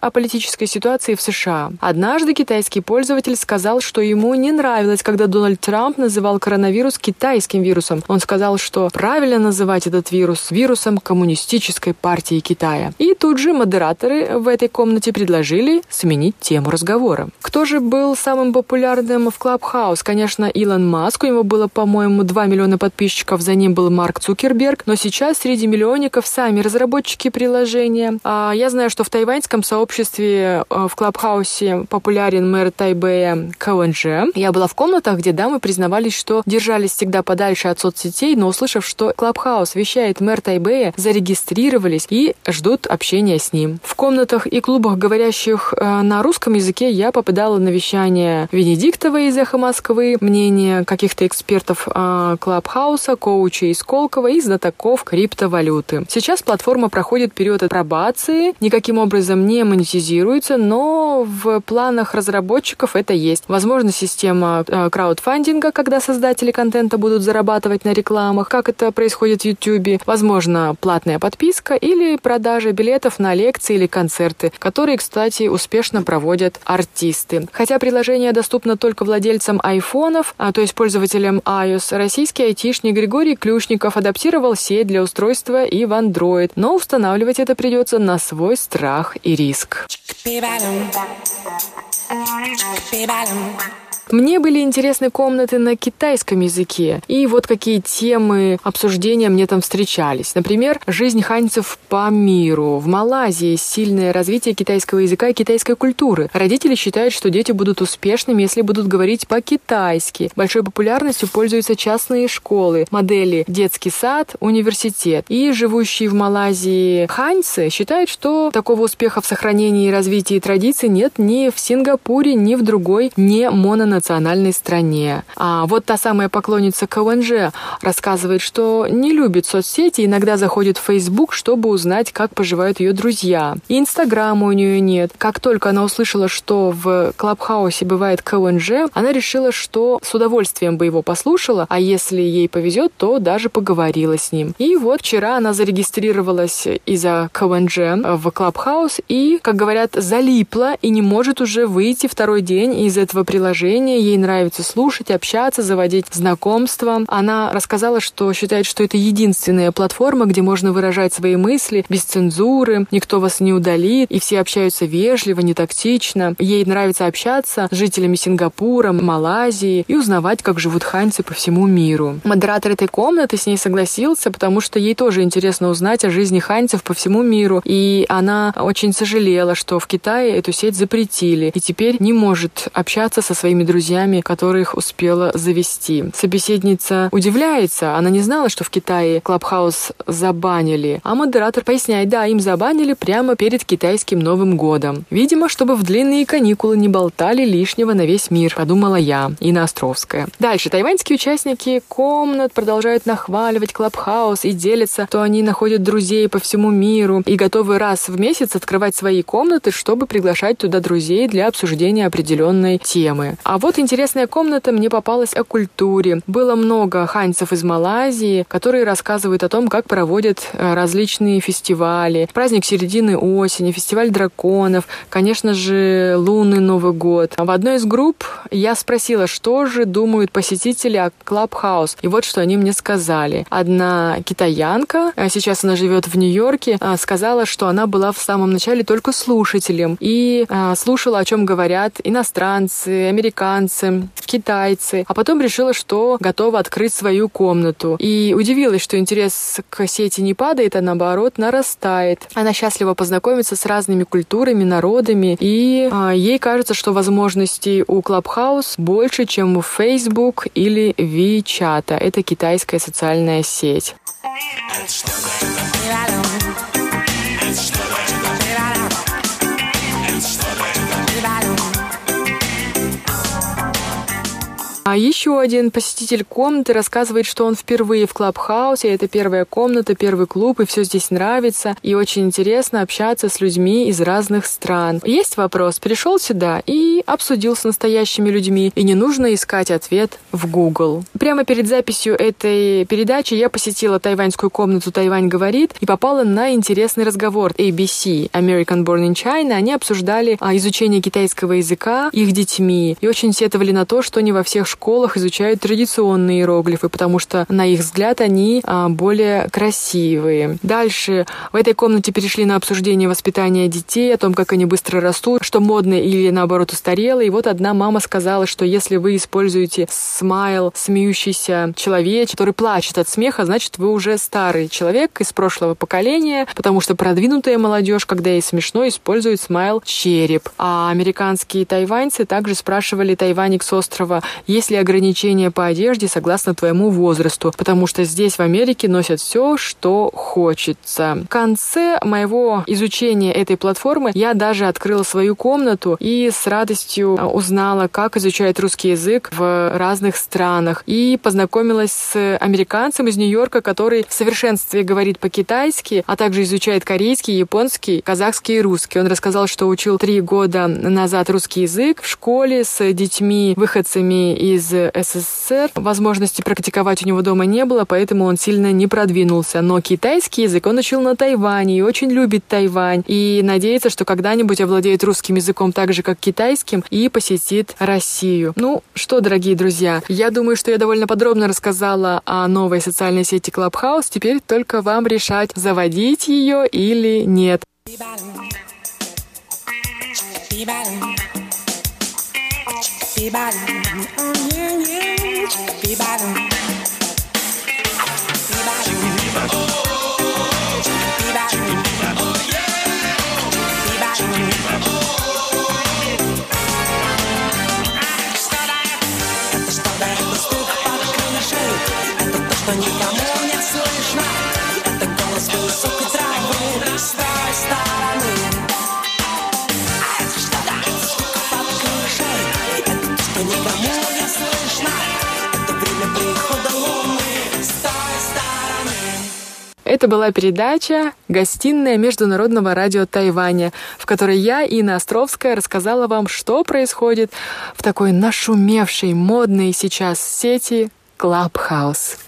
о политической ситуации в США. Однажды китайский пользователь сказал, что ему не нравилось, когда Дональд Трамп называл коронавирус китайским вирусом. Он сказал, что правильно называть этот вирус вирусом коммунистической партии Китая. И тут же модераторы в этой комнате предложили сменить тему разговора. Кто же был самым популярным в Clubhouse? Конечно, Илон Маск. У него было, по-моему, 2 миллиона подписчиков. За ним был Марк Цукерберг. Но сейчас среди миллионников сами разработчики приложения. А я знаю, что в Тайване тайваньском сообществе э, в Клабхаусе популярен мэр Тайбэя Каунже. Я была в комнатах, где дамы признавались, что держались всегда подальше от соцсетей, но услышав, что Клабхаус вещает мэр Тайбэя, зарегистрировались и ждут общения с ним. В комнатах и клубах, говорящих э, на русском языке, я попадала на вещание Венедиктова из «Эхо Москвы», мнение каких-то экспертов э, Клабхауса, коучей из Колково и знатоков криптовалюты. Сейчас платформа проходит период апробации, никаким образом образом не монетизируется, но в планах разработчиков это есть. Возможно, система э, краудфандинга, когда создатели контента будут зарабатывать на рекламах, как это происходит в YouTube. Возможно, платная подписка или продажа билетов на лекции или концерты, которые, кстати, успешно проводят артисты. Хотя приложение доступно только владельцам айфонов, а то есть пользователям iOS, российский айтишник Григорий Клюшников адаптировал сеть для устройства и в Android, но устанавливать это придется на свой страх и риск. Мне были интересны комнаты на китайском языке, и вот какие темы обсуждения мне там встречались. Например, жизнь ханьцев по миру. В Малайзии сильное развитие китайского языка и китайской культуры. Родители считают, что дети будут успешными, если будут говорить по-китайски. Большой популярностью пользуются частные школы, модели детский сад, университет. И живущие в Малайзии ханьцы считают, что такого успеха в сохранении и развитии традиций нет ни в Сингапуре, ни в другой не мононациональной национальной стране. А вот та самая поклонница КВНЖ рассказывает, что не любит соцсети, иногда заходит в Facebook, чтобы узнать, как поживают ее друзья. И Инстаграма у нее нет. Как только она услышала, что в Клабхаусе бывает КВНЖ, она решила, что с удовольствием бы его послушала, а если ей повезет, то даже поговорила с ним. И вот вчера она зарегистрировалась из-за КВНЖ в Клабхаус и, как говорят, залипла и не может уже выйти второй день из этого приложения общение, ей нравится слушать, общаться, заводить знакомства. Она рассказала, что считает, что это единственная платформа, где можно выражать свои мысли без цензуры, никто вас не удалит, и все общаются вежливо, не тактично. Ей нравится общаться с жителями Сингапура, Малайзии и узнавать, как живут ханьцы по всему миру. Модератор этой комнаты с ней согласился, потому что ей тоже интересно узнать о жизни ханьцев по всему миру. И она очень сожалела, что в Китае эту сеть запретили, и теперь не может общаться со своими друзьями друзьями, которых успела завести. Собеседница удивляется, она не знала, что в Китае Клабхаус забанили, а модератор поясняет, да, им забанили прямо перед китайским Новым годом. Видимо, чтобы в длинные каникулы не болтали лишнего на весь мир, подумала я, Инна Островская. Дальше. Тайваньские участники комнат продолжают нахваливать Клабхаус и делятся, что они находят друзей по всему миру и готовы раз в месяц открывать свои комнаты, чтобы приглашать туда друзей для обсуждения определенной темы. А вот интересная комната мне попалась о культуре. Было много ханьцев из Малайзии, которые рассказывают о том, как проводят э, различные фестивали. Праздник середины осени, фестиваль драконов, конечно же, лунный Новый год. В одной из групп я спросила, что же думают посетители о Клабхаус. И вот что они мне сказали. Одна китаянка, а сейчас она живет в Нью-Йорке, а, сказала, что она была в самом начале только слушателем и слушала, о чем говорят иностранцы, американцы, американцы, китайцы, а потом решила, что готова открыть свою комнату. И удивилась, что интерес к сети не падает, а наоборот нарастает. Она счастлива познакомиться с разными культурами, народами, и а, ей кажется, что возможностей у Clubhouse больше, чем у Facebook или WeChat. Это китайская социальная сеть. А еще один посетитель комнаты рассказывает, что он впервые в Клабхаусе. Это первая комната, первый клуб, и все здесь нравится. И очень интересно общаться с людьми из разных стран. Есть вопрос. Пришел сюда и обсудил с настоящими людьми. И не нужно искать ответ в Google. Прямо перед записью этой передачи я посетила тайваньскую комнату «Тайвань говорит» и попала на интересный разговор. ABC, American Born in China, они обсуждали а, изучение китайского языка их детьми и очень сетовали на то, что не во всех школах изучают традиционные иероглифы, потому что, на их взгляд, они а, более красивые. Дальше в этой комнате перешли на обсуждение воспитания детей, о том, как они быстро растут, что модно или, наоборот, устарело. И вот одна мама сказала, что если вы используете смайл, смеющийся человек, который плачет от смеха, значит, вы уже старый человек из прошлого поколения, потому что продвинутая молодежь, когда ей смешно, использует смайл череп. А американские тайваньцы также спрашивали тайваник с острова, есть ли ограничения по одежде согласно твоему возрасту, потому что здесь в Америке носят все, что хочется. В конце моего изучения этой платформы я даже открыла свою комнату и с радостью а, узнала, как изучает русский язык в разных странах. И познакомилась с американцем из Нью-Йорка, который в совершенстве говорит по-китайски, а также изучает корейский, японский, казахский и русский. Он рассказал, что учил три года назад русский язык в школе с детьми, выходцами из СССР. Возможности практиковать у него дома не было, поэтому он сильно не продвинулся. Но китайский язык он учил на Тайване и очень любит Тайвань. И надеется, что когда-нибудь овладеет русским языком так же, как китайским, и посетит Россию. Ну что, дорогие друзья, я думаю, что я довольно подробно рассказала о новой социальной сети Clubhouse. Теперь только вам решать, заводить ее или нет. Это была передача «Гостиная Международного радио Тайваня», в которой я, Инна Островская, рассказала вам, что происходит в такой нашумевшей, модной сейчас сети Clubhouse.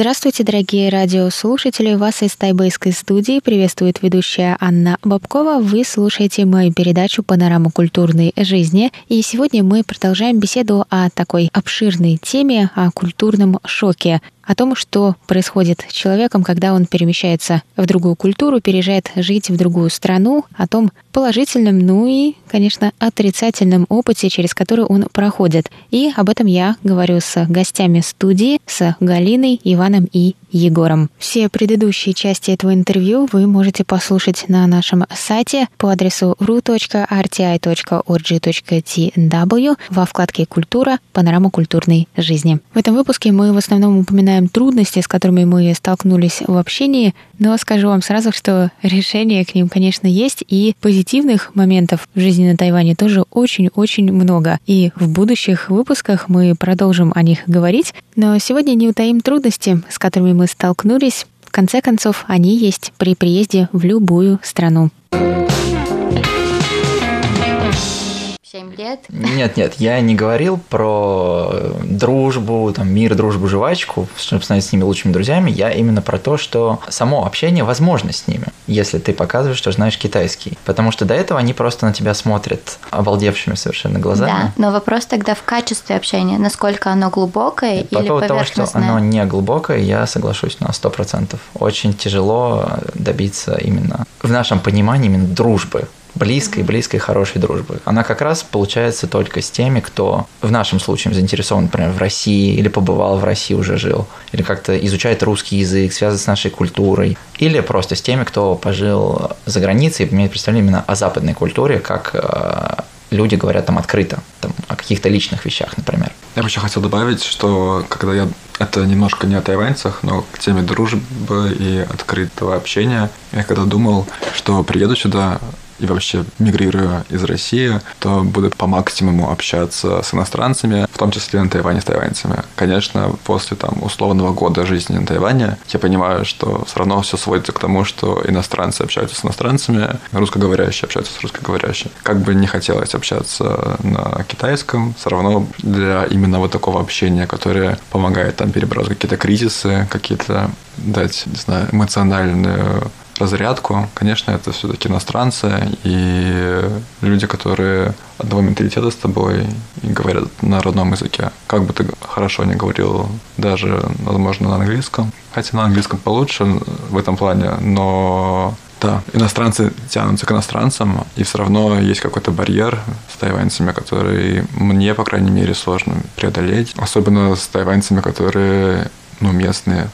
Здравствуйте, дорогие радиослушатели! Вас из тайбэйской студии приветствует ведущая Анна Бабкова. Вы слушаете мою передачу «Панорама культурной жизни». И сегодня мы продолжаем беседу о такой обширной теме, о культурном шоке о том, что происходит с человеком, когда он перемещается в другую культуру, переезжает жить в другую страну, о том положительном, ну и, конечно, отрицательном опыте, через который он проходит. И об этом я говорю с гостями студии, с Галиной, Иваном и Егором. Все предыдущие части этого интервью вы можете послушать на нашем сайте по адресу ru.rti.org.tw во вкладке «Культура. Панорама культурной жизни». В этом выпуске мы в основном упоминаем трудности, с которыми мы столкнулись в общении, но скажу вам сразу, что решения к ним, конечно, есть, и позитивных моментов в жизни на Тайване тоже очень-очень много. И в будущих выпусках мы продолжим о них говорить, но сегодня не утаим трудности, с которыми мы столкнулись. В конце концов, они есть при приезде в любую страну. 7 лет. Нет, нет, я не говорил про дружбу, там, мир, дружбу, жвачку, чтобы становиться с ними лучшими друзьями. Я именно про то, что само общение возможно с ними, если ты показываешь, что знаешь китайский. Потому что до этого они просто на тебя смотрят обалдевшими совершенно глазами. Да, но вопрос тогда в качестве общения, насколько оно глубокое По или поводу того, что оно не глубокое, я соглашусь на 100%. Очень тяжело добиться именно, в нашем понимании, именно дружбы близкой, близкой, хорошей дружбы. Она как раз получается только с теми, кто в нашем случае заинтересован, например, в России, или побывал в России, уже жил, или как-то изучает русский язык, связан с нашей культурой, или просто с теми, кто пожил за границей и имеет представление именно о западной культуре, как э, люди говорят там открыто, там, о каких-то личных вещах, например. Я бы еще хотел добавить, что когда я это немножко не о тайваньцах, но к теме дружбы и открытого общения, я когда думал, что приеду сюда, и вообще мигрируя из России, то буду по максимуму общаться с иностранцами, в том числе на Тайване с тайваньцами. Конечно, после там условного года жизни на Тайване я понимаю, что все равно все сводится к тому, что иностранцы общаются с иностранцами, русскоговорящие общаются с русскоговорящими. Как бы не хотелось общаться на китайском, все равно для именно вот такого общения, которое помогает там перебрать какие-то кризисы, какие-то дать, не знаю, эмоциональную разрядку. Конечно, это все-таки иностранцы и люди, которые одного менталитета с тобой и говорят на родном языке. Как бы ты хорошо не говорил, даже, возможно, на английском. Хотя на английском получше в этом плане, но да, иностранцы тянутся к иностранцам, и все равно есть какой-то барьер с тайваньцами, который мне, по крайней мере, сложно преодолеть. Особенно с тайваньцами, которые ну, местные,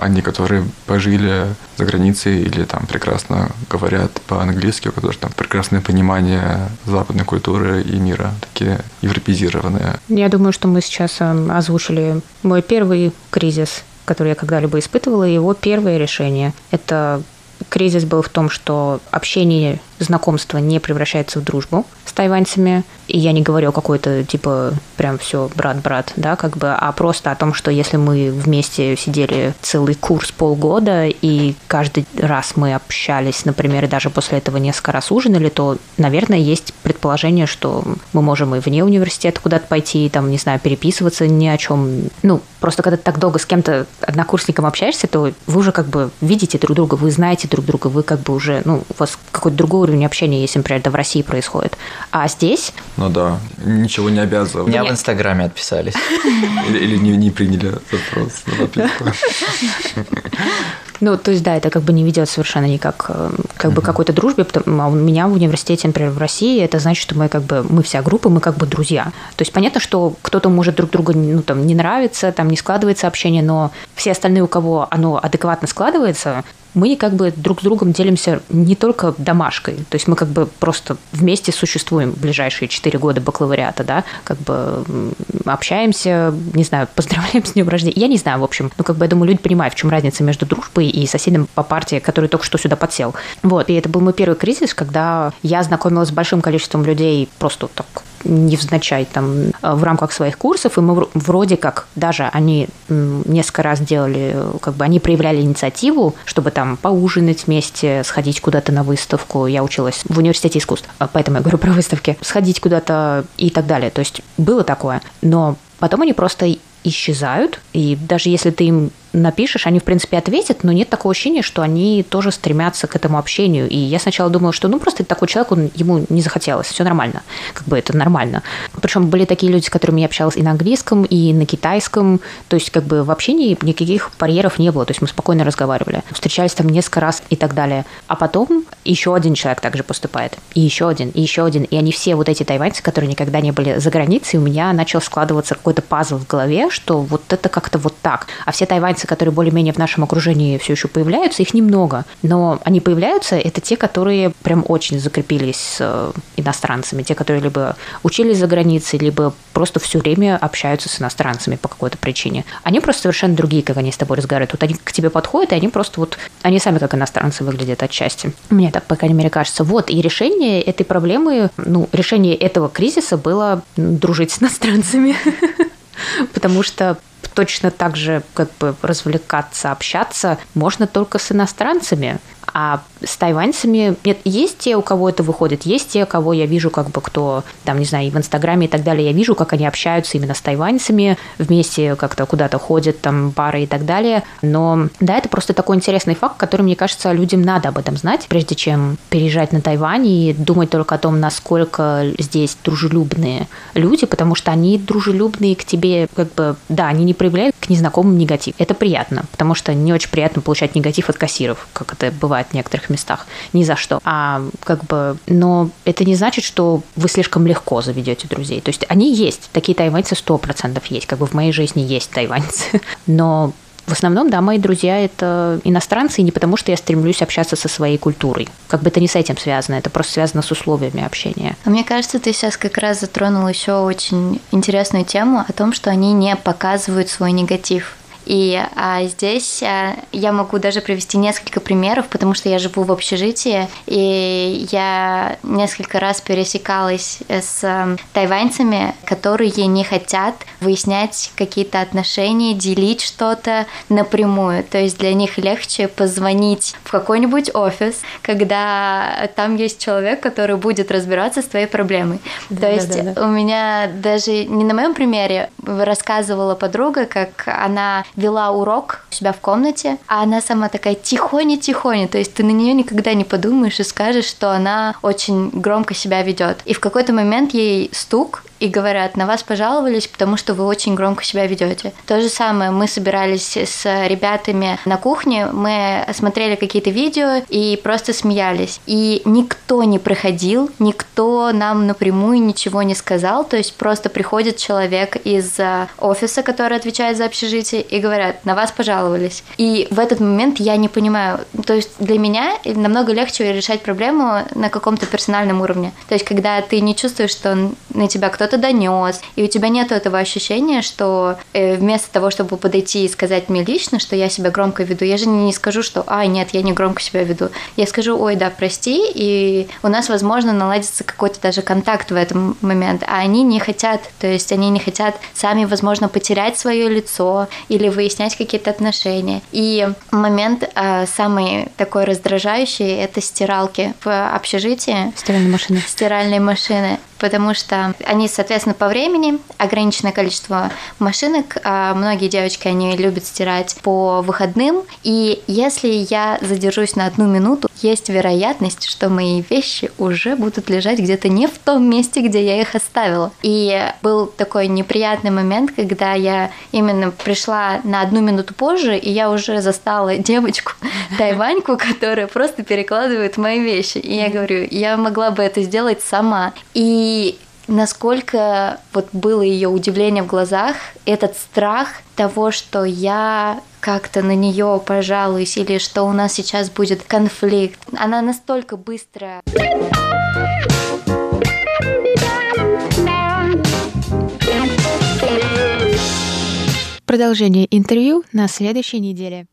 они, которые пожили за границей или там прекрасно говорят по-английски, у которых там прекрасное понимание западной культуры и мира, такие европезированные. Я думаю, что мы сейчас эм, озвучили мой первый кризис, который я когда-либо испытывала, и его первое решение. Это кризис был в том, что общение знакомство не превращается в дружбу с тайваньцами. И я не говорю о какой-то, типа, прям все брат-брат, да, как бы, а просто о том, что если мы вместе сидели целый курс полгода, и каждый раз мы общались, например, и даже после этого несколько раз ужинали, то, наверное, есть предположение, что мы можем и вне университета куда-то пойти, там, не знаю, переписываться ни о чем. Ну, просто когда ты так долго с кем-то однокурсником общаешься, то вы уже как бы видите друг друга, вы знаете друг друга, вы как бы уже, ну, у вас какой-то другой уровень общения, если, например, это в России происходит. А здесь... Ну да, ничего не обязывает. Меня в Инстаграме отписались. Или, не, приняли запрос на подписку. Ну, то есть, да, это как бы не ведет совершенно никак э, как бы какой-то дружбе, а у меня в университете, например, в России, это значит, что мы как бы, мы вся группа, мы как бы друзья. То есть, понятно, что кто-то может друг друга, ну, там, не нравится, там, не складывается общение, но все остальные, у кого оно адекватно складывается, мы как бы друг с другом делимся не только домашкой, то есть мы как бы просто вместе существуем ближайшие четыре года бакалавриата, да, как бы общаемся, не знаю, поздравляем с днем рождения. Я не знаю, в общем, ну как бы я думаю, люди понимают, в чем разница между дружбой и соседом по партии, который только что сюда подсел. Вот, и это был мой первый кризис, когда я знакомилась с большим количеством людей просто так невзначай там в рамках своих курсов, и мы вроде как даже они несколько раз делали, как бы они проявляли инициативу, чтобы там поужинать вместе, сходить куда-то на выставку. Я училась в университете искусств, а поэтому я говорю про выставки. Сходить куда-то и так далее. То есть было такое. Но потом они просто исчезают, и даже если ты им напишешь, они, в принципе, ответят, но нет такого ощущения, что они тоже стремятся к этому общению. И я сначала думала, что, ну, просто такой человек, он, ему не захотелось, все нормально. Как бы это нормально. Причем были такие люди, с которыми я общалась и на английском, и на китайском. То есть, как бы в общении никаких барьеров не было. То есть, мы спокойно разговаривали. Встречались там несколько раз и так далее. А потом еще один человек также поступает. И еще один, и еще один. И они все вот эти тайваньцы, которые никогда не были за границей, у меня начал складываться какой-то пазл в голове, что вот это как-то вот так. А все тайваньцы иностранцы, которые более-менее в нашем окружении все еще появляются, их немного. Но они появляются, это те, которые прям очень закрепились с э, иностранцами, те, которые либо учились за границей, либо просто все время общаются с иностранцами по какой-то причине. Они просто совершенно другие, как они с тобой разговаривают. Вот они к тебе подходят, и они просто вот, они сами как иностранцы выглядят отчасти. Мне так, по крайней мере, кажется. Вот, и решение этой проблемы, ну, решение этого кризиса было дружить с иностранцами. Потому что точно так же как бы развлекаться, общаться можно только с иностранцами. А с тайваньцами нет, есть те, у кого это выходит, есть те, кого я вижу, как бы кто, там, не знаю, и в Инстаграме и так далее, я вижу, как они общаются именно с тайваньцами, вместе как-то куда-то ходят, там, пары и так далее. Но, да, это просто такой интересный факт, который, мне кажется, людям надо об этом знать, прежде чем переезжать на Тайвань и думать только о том, насколько здесь дружелюбные люди, потому что они дружелюбные к тебе, как бы, да, они не проявляют к незнакомым негатив. Это приятно, потому что не очень приятно получать негатив от кассиров, как это бывает в некоторых местах. Ни за что. А как бы, но это не значит, что вы слишком легко заведете друзей. То есть они есть. Такие тайваньцы сто процентов есть. Как бы в моей жизни есть тайваньцы. Но в основном, да, мои друзья – это иностранцы, и не потому, что я стремлюсь общаться со своей культурой. Как бы это не с этим связано, это просто связано с условиями общения. А мне кажется, ты сейчас как раз затронул еще очень интересную тему о том, что они не показывают свой негатив и а, здесь а, я могу даже привести несколько примеров, потому что я живу в общежитии, и я несколько раз пересекалась с а, тайваньцами, которые не хотят выяснять какие-то отношения, делить что-то напрямую. То есть для них легче позвонить в какой-нибудь офис, когда там есть человек, который будет разбираться с твоей проблемой. Да, То есть да, да. у меня даже не на моем примере рассказывала подруга, как она вела урок у себя в комнате, а она сама такая тихоня-тихоня, то есть ты на нее никогда не подумаешь и скажешь, что она очень громко себя ведет. И в какой-то момент ей стук, и говорят, на вас пожаловались, потому что вы очень громко себя ведете. То же самое, мы собирались с ребятами на кухне, мы смотрели какие-то видео и просто смеялись. И никто не проходил, никто нам напрямую ничего не сказал, то есть просто приходит человек из э, офиса, который отвечает за общежитие, и говорят, на вас пожаловались. И в этот момент я не понимаю, то есть для меня намного легче решать проблему на каком-то персональном уровне. То есть когда ты не чувствуешь, что на тебя кто-то донес, и у тебя нет этого ощущения, что э, вместо того, чтобы подойти и сказать мне лично, что я себя громко веду, я же не скажу, что «Ай, нет, я не громко себя веду». Я скажу «Ой, да, прости», и у нас, возможно, наладится какой-то даже контакт в этом момент, а они не хотят, то есть они не хотят сами, возможно, потерять свое лицо или выяснять какие-то отношения. И момент э, самый такой раздражающий – это стиралки в общежитии. Стиральные машины. Стиральные машины потому что они, соответственно, по времени, ограниченное количество машинок, а многие девочки, они любят стирать по выходным, и если я задержусь на одну минуту, есть вероятность, что мои вещи уже будут лежать где-то не в том месте, где я их оставила. И был такой неприятный момент, когда я именно пришла на одну минуту позже, и я уже застала девочку, тайваньку, которая просто перекладывает мои вещи. И я говорю, я могла бы это сделать сама. И и насколько вот было ее удивление в глазах, этот страх того, что я как-то на нее пожалуюсь или что у нас сейчас будет конфликт. Она настолько быстро. Продолжение интервью на следующей неделе.